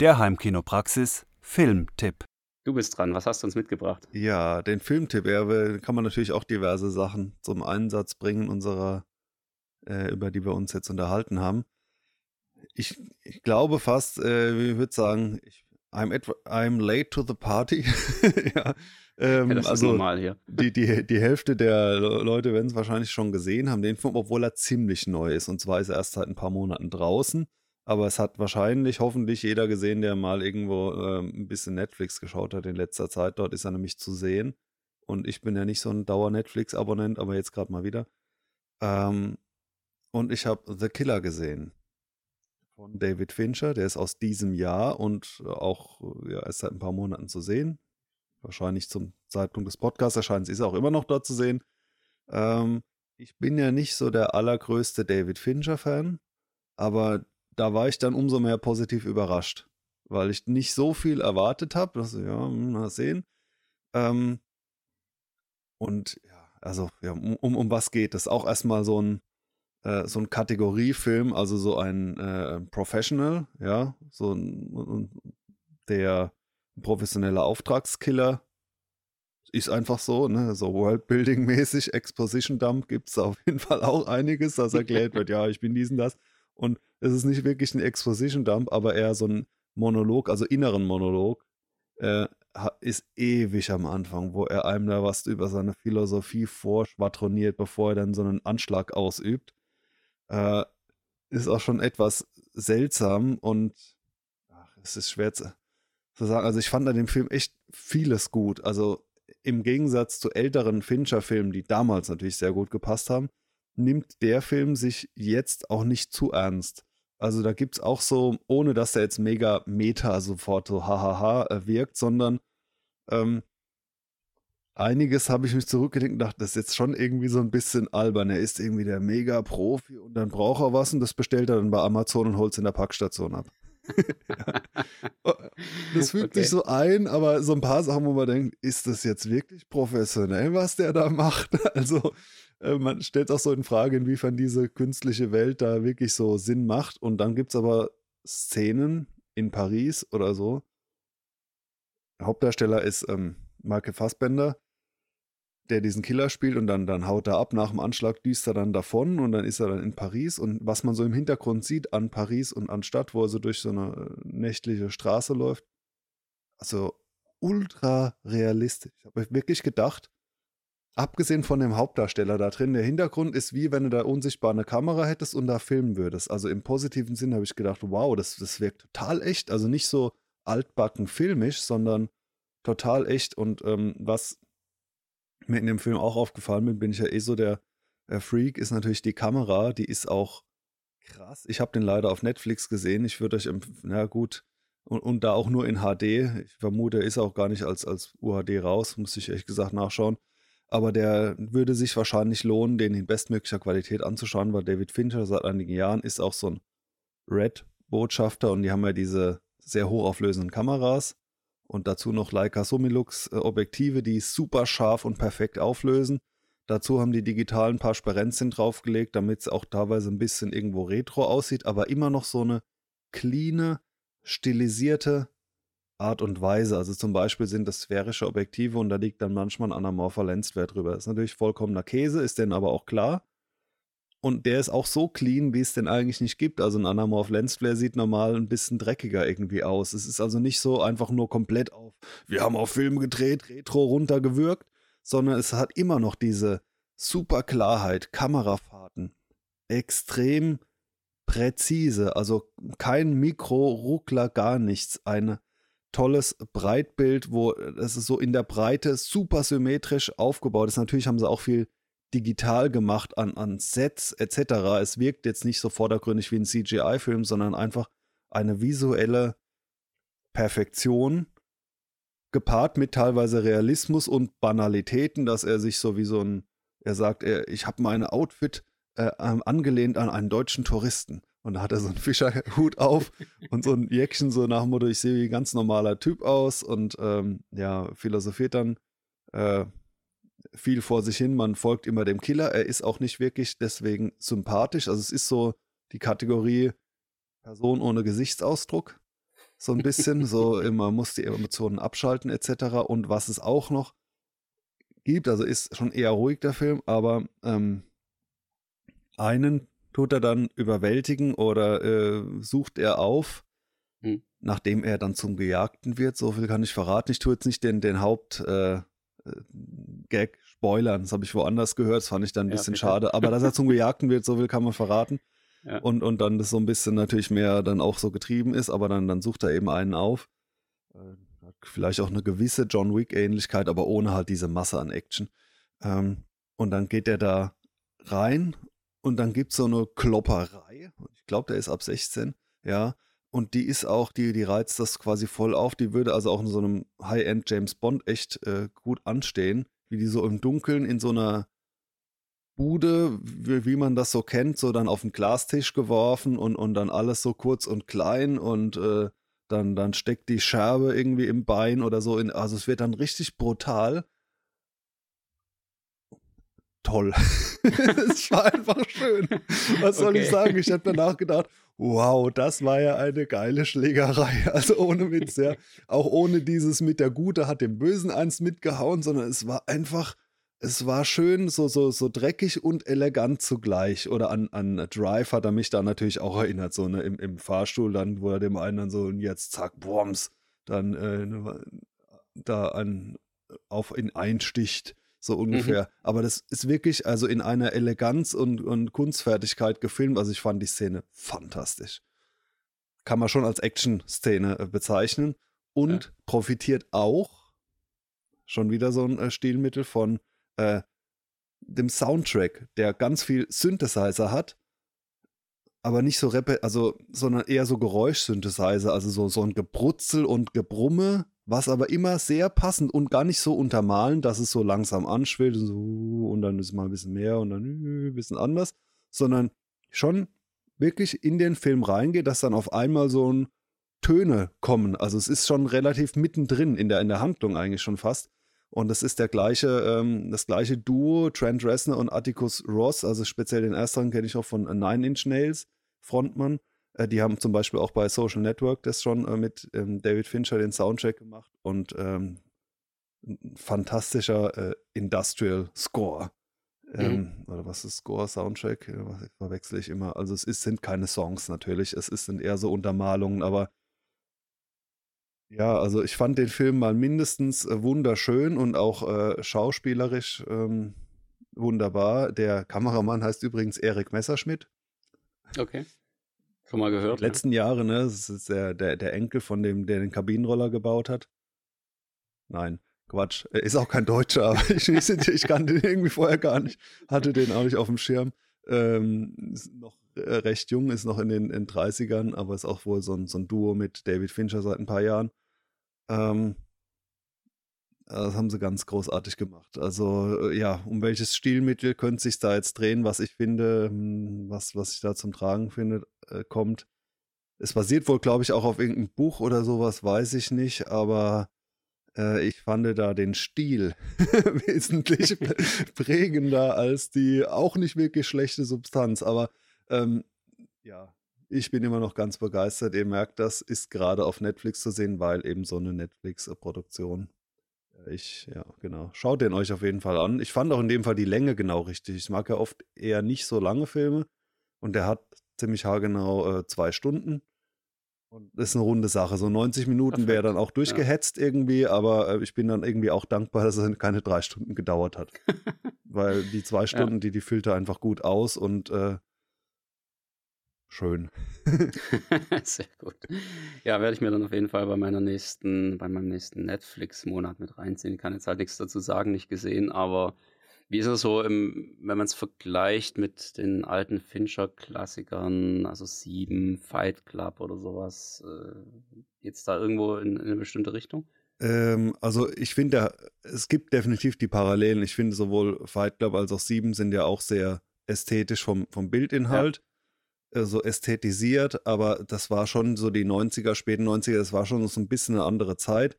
Der Heimkinopraxis Filmtipp. Du bist dran, was hast du uns mitgebracht? Ja, den Filmtipp, ja, kann man natürlich auch diverse Sachen zum Einsatz bringen, unserer, äh, über die wir uns jetzt unterhalten haben. Ich, ich glaube fast, äh, ich würde sagen, ich, I'm, I'm late to the party. ja, ähm, Ja, das ist also normal hier. die, die, die Hälfte der Le- Leute werden es wahrscheinlich schon gesehen haben, den Film, obwohl er ziemlich neu ist. Und zwar ist er erst seit ein paar Monaten draußen. Aber es hat wahrscheinlich, hoffentlich jeder gesehen, der mal irgendwo ähm, ein bisschen Netflix geschaut hat in letzter Zeit. Dort ist er nämlich zu sehen. Und ich bin ja nicht so ein Dauer-Netflix-Abonnent, aber jetzt gerade mal wieder. Ähm, und ich habe The Killer gesehen. Von David Fincher. Der ist aus diesem Jahr und auch ja, erst seit ein paar Monaten zu sehen wahrscheinlich zum Zeitpunkt des Podcasts erscheint, ist er auch immer noch dort zu sehen. Ähm, ich bin ja nicht so der allergrößte David Fincher-Fan, aber da war ich dann umso mehr positiv überrascht, weil ich nicht so viel erwartet habe. Also, ja, hm, mal sehen. Ähm, und ja, also, ja, um, um, um was geht es? Auch erstmal so ein, äh, so ein Kategoriefilm, also so ein äh, Professional, ja, so ein, der professioneller Auftragskiller ist einfach so, ne, so Worldbuilding-mäßig, Exposition Dump gibt es auf jeden Fall auch einiges, das erklärt wird, ja, ich bin diesen, das. Und es ist nicht wirklich ein Exposition Dump, aber eher so ein Monolog, also inneren Monolog, äh, ist ewig am Anfang, wo er einem da was über seine Philosophie vorschwadroniert, bevor er dann so einen Anschlag ausübt. Äh, ist auch schon etwas seltsam und ach, es ist schwer zu, zu sagen. Also ich fand an dem Film echt vieles gut. Also im Gegensatz zu älteren Fincher-Filmen, die damals natürlich sehr gut gepasst haben, nimmt der Film sich jetzt auch nicht zu ernst. Also da gibt es auch so, ohne dass er jetzt mega meta sofort so hahaha äh, wirkt, sondern ähm, einiges habe ich mich zurückgedenkt und dachte, das ist jetzt schon irgendwie so ein bisschen albern. Er ist irgendwie der Mega-Profi und dann braucht er was und das bestellt er dann bei Amazon und holt es in der Packstation ab. Das fügt Okay. sich so ein, aber so ein paar Sachen, wo man denkt, ist das jetzt wirklich professionell, was der da macht? Also äh, man stellt auch so in Frage, inwiefern diese künstliche Welt da wirklich so Sinn macht. Und dann gibt es aber Szenen in Paris oder so. Hauptdarsteller ist ähm, Michael Fassbender, der diesen Killer spielt und dann, dann haut er ab nach dem Anschlag, düst er dann davon und dann ist er dann in Paris und was man so im Hintergrund sieht an Paris und an Stadt, wo er so durch so eine äh, nächtliche Straße läuft, also ultra realistisch. Ich habe wirklich gedacht, abgesehen von dem Hauptdarsteller da drin, der Hintergrund ist wie wenn du da unsichtbar eine Kamera hättest und da filmen würdest. Also im positiven Sinn habe ich gedacht, wow, das, das wirkt total echt. Also nicht so altbacken filmisch, sondern total echt. Und ähm, was mir in dem Film auch aufgefallen bin, bin ich ja eh so der äh, Freak, ist natürlich die Kamera, die ist auch krass. Ich habe den leider auf Netflix gesehen. Ich würde euch, na gut, und, und da auch nur in HD. Ich vermute, er ist auch gar nicht als, als UHD raus, muss ich ehrlich gesagt nachschauen. Aber der würde sich wahrscheinlich lohnen, den in bestmöglicher Qualität anzuschauen, weil David Fincher seit einigen Jahren ist auch so ein Red-Botschafter und die haben ja diese sehr hochauflösenden Kameras und dazu noch Leica Summilux äh, Objektive, die super scharf und perfekt auflösen. Dazu haben die digital ein paar Sperenzien draufgelegt, damit es auch teilweise ein bisschen irgendwo retro aussieht, aber immer noch so eine cleane, stilisierte Art und Weise. Also zum Beispiel sind das sphärische Objektive und da liegt dann manchmal ein anamorpher Lenswert drüber. Ist natürlich vollkommener Käse, ist denn aber auch klar. Und der ist auch so clean, wie es denn eigentlich nicht gibt. Also ein Anamorph Lensflare sieht normal ein bisschen dreckiger irgendwie aus. Es ist also nicht so einfach nur komplett auf, wir haben auf Film gedreht, Retro runtergewürgt, sondern es hat immer noch diese super Klarheit, Kamerafahrten, extrem präzise, also kein Mikro-Ruckler, gar nichts. Ein tolles Breitbild, wo es so in der Breite super symmetrisch aufgebaut ist. Natürlich haben sie auch viel digital gemacht an, an Sets etc. Es wirkt jetzt nicht so vordergründig wie ein CGI-Film, sondern einfach eine visuelle Perfektion, gepaart mit teilweise Realismus und Banalitäten, dass er sich so wie so ein, er sagt, er, ich habe meine Outfit äh, angelehnt an einen deutschen Touristen. Und da hat er so einen Fischerhut auf und so ein Jäckchen, so nach dem Motto, ich sehe wie ein ganz normaler Typ aus und ähm, ja, philosophiert dann äh, viel vor sich hin. Man folgt immer dem Killer. Er ist auch nicht wirklich deswegen sympathisch. Also es ist so die Kategorie Person ohne Gesichtsausdruck. So ein bisschen, so immer muss die Emotionen abschalten etc. Und was es auch noch gibt, also ist schon eher ruhig der Film, aber ähm, einen tut er dann überwältigen oder äh, sucht er auf, hm. nachdem er dann zum Gejagten wird. So viel kann ich verraten. Ich tue jetzt nicht den, den Haupt. Äh, Gag spoilern. Das habe ich woanders gehört. Das fand ich dann ein bisschen ja, schade. Aber dass er zum Gejagten wird, so viel kann man verraten. Ja. Und, und dann das so ein bisschen natürlich mehr dann auch so getrieben ist, aber dann, dann sucht er eben einen auf. Äh, hat vielleicht auch eine gewisse John Wick-Ähnlichkeit, aber ohne halt diese Masse an Action. Ähm, und dann geht er da rein und dann gibt es so eine Klopperei. Ich glaube, der ist ab 16, ja. Und die ist auch, die, die reizt das quasi voll auf. Die würde also auch in so einem High-End James Bond echt äh, gut anstehen, wie die so im Dunkeln in so einer Bude, wie, wie, man das so kennt, so dann auf den Glastisch geworfen und, und dann alles so kurz und klein und äh, dann, dann steckt die Scherbe irgendwie im Bein oder so. In, also es wird dann richtig brutal toll. es war einfach schön. Was soll okay. ich sagen? Ich habe danach gedacht, wow, das war ja eine geile Schlägerei. Also ohne Witz, ja. Auch ohne dieses mit der Gute hat dem Bösen eins mitgehauen, sondern es war einfach, es war schön, so, so, so dreckig und elegant zugleich. Oder an, an Drive hat er mich da natürlich auch erinnert, so ne, im, im Fahrstuhl, dann, wo er dem einen dann so, und jetzt zack, Bombs, dann äh, ne, da an, auf ihn einsticht so mhm. ungefähr. Mhm. Aber das ist wirklich also in einer Eleganz und, und Kunstfertigkeit gefilmt. Also ich fand die Szene fantastisch. Kann man schon als Action-Szene äh, bezeichnen und ja. profitiert auch schon wieder so ein äh, Stilmittel von äh, dem Soundtrack, der ganz viel Synthesizer hat, aber nicht so also sondern eher so Geräusch-Synthesizer, also so, so ein Gebrutzel und Gebrumme was aber immer sehr passend und gar nicht so untermalen, dass es so langsam anschwillt und, so, und dann ist mal ein bisschen mehr und dann ein bisschen anders, sondern schon wirklich in den Film reingeht, dass dann auf einmal so ein Töne kommen. Also es ist schon relativ mittendrin in der, in der Handlung eigentlich schon fast. Und das ist der gleiche, ähm, das gleiche Duo, Trent Reznor und Atticus Ross, also speziell den ersten kenne ich auch von Nine Inch Nails, Frontmann. Äh, die haben zum Beispiel auch bei Social Network das schon äh, mit ähm, David Fincher den Soundtrack gemacht und ähm, ein fantastischer äh, Industrial Score. Ähm, mhm. Oder was ist Score, Soundtrack? Verwechsel ich immer. Also es ist, sind keine Songs natürlich, es ist, sind eher so Untermalungen, aber ja, also ich fand den Film mal mindestens äh, wunderschön und auch äh, schauspielerisch ähm, wunderbar. Der Kameramann heißt übrigens Erik Messerschmidt. Okay. Schon mal gehört. Die letzten ja. Jahre, ne? Das ist der, der, der Enkel von dem, der den Kabinenroller gebaut hat. Nein, Quatsch. Er ist auch kein Deutscher, aber ich, ich kannte den irgendwie vorher gar nicht. Hatte den auch nicht auf dem Schirm. Ähm, ist noch äh, recht jung, ist noch in den in 30ern, aber ist auch wohl so ein, so ein Duo mit David Fincher seit ein paar Jahren. Ähm, das haben sie ganz großartig gemacht. Also äh, ja, um welches Stilmittel könnte sich da jetzt drehen, was ich finde, hm, was, was ich da zum Tragen finde, äh, kommt. Es basiert wohl, glaube ich, auch auf irgendeinem Buch oder sowas, weiß ich nicht, aber äh, ich fand da den Stil wesentlich prägender als die auch nicht wirklich schlechte Substanz. Aber ähm, ja, ich bin immer noch ganz begeistert. Ihr merkt, das ist gerade auf Netflix zu sehen, weil eben so eine Netflix-Produktion ich, ja, genau. Schaut den euch auf jeden Fall an. Ich fand auch in dem Fall die Länge genau richtig. Ich mag ja oft eher nicht so lange Filme. Und der hat ziemlich haargenau äh, zwei Stunden. Und das ist eine runde Sache. So 90 Minuten wäre dann auch durchgehetzt ja. irgendwie, aber äh, ich bin dann irgendwie auch dankbar, dass es keine drei Stunden gedauert hat. Weil die zwei Stunden, ja. die, die füllt er einfach gut aus und äh, schön. Sehr gut. Ja, werde ich mir dann auf jeden Fall bei meiner nächsten, bei meinem nächsten Netflix-Monat mit reinziehen. Ich kann jetzt halt nichts dazu sagen, nicht gesehen, aber wie ist es so, im, wenn man es vergleicht mit den alten Fincher-Klassikern, also Sieben, Fight Club oder sowas, äh, geht es da irgendwo in, in, eine bestimmte Richtung? Ähm, also ich finde, es gibt definitiv die Parallelen. Ich finde sowohl Fight Club als auch Sieben sind ja auch sehr ästhetisch vom, vom Bildinhalt. Ja. Äh, so ästhetisiert, aber das war schon so die 90er, späten 90er, das war schon so ein bisschen eine andere Zeit.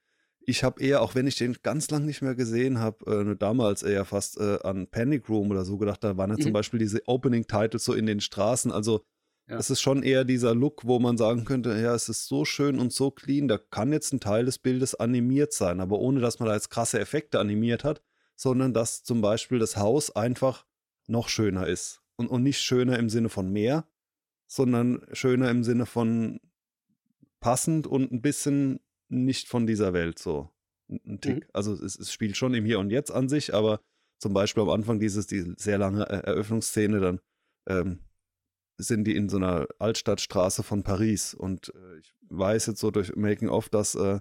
Ich habe eher, auch wenn ich den ganz lang nicht mehr gesehen habe, äh, damals eher fast äh, an Panic Room oder so gedacht, da waren ja mhm. zum Beispiel diese Opening-Titles so in den Straßen, also ja. Es ist schon eher dieser Look, wo man sagen könnte, ja, es ist so schön und so clean, da kann jetzt ein Teil des Bildes animiert sein, aber ohne dass man da jetzt krasse Effekte animiert hat, sondern dass zum Beispiel das Haus einfach noch schöner ist. Und, und nicht schöner im Sinne von mehr, sondern schöner im Sinne von passend und ein bisschen nicht von dieser Welt so. Ein Tick. Mhm. Also es, es, spielt schon im Hier und Jetzt an sich, aber zum Beispiel am Anfang dieses, die sehr lange Eröffnungsszene, dann ähm, sind die in so einer Altstadtstraße von Paris. Und äh, ich weiß jetzt so durch Making of, dass äh,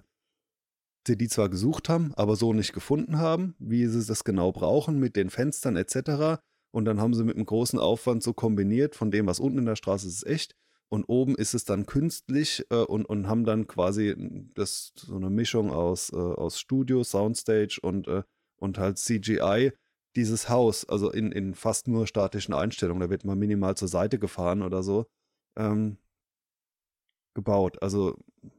sie die zwar gesucht haben, aber so nicht gefunden haben, wie sie das genau brauchen mit den Fenstern etc. Und dann haben sie mit einem großen Aufwand so kombiniert, von dem, was unten in der Straße ist, ist echt. Und oben ist es dann künstlich äh, und, und haben dann quasi das, so eine Mischung aus, äh, aus Studio, Soundstage und, äh, und halt CGI dieses Haus, also in, in fast nur statischen Einstellungen, da wird mal minimal zur Seite gefahren oder so, ähm, gebaut. Also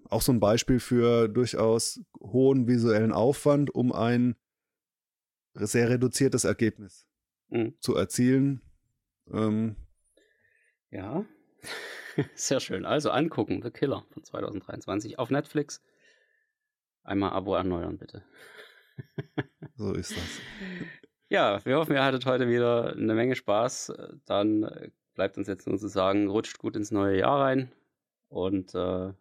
auch so ein Beispiel für durchaus hohen visuellen Aufwand, um ein sehr reduziertes Ergebnis mhm. zu erzielen. Ähm, ja, sehr schön. Also angucken, The Killer von 2023 auf Netflix. Einmal Abo erneuern, bitte. so ist das. Ja, wir hoffen, ihr hattet heute wieder eine Menge Spaß. Dann äh, bleibt uns jetzt nur zu sagen, rutscht gut ins neue Jahr rein und äh,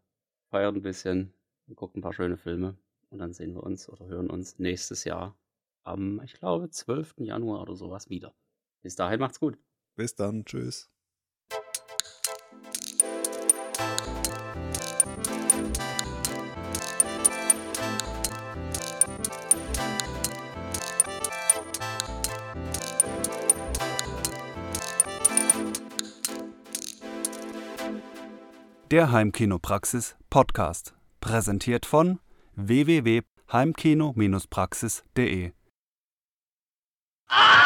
feiert ein bisschen und guckt ein paar schöne Filme. Und dann sehen wir uns oder hören uns nächstes Jahr am, ich glaube, 12. Januar oder sowas wieder. Bis dahin macht's gut. Bis dann. Tschüss. Der Heimkinopraxis Podcast, präsentiert von www.heimkino-praxis.de. Ah!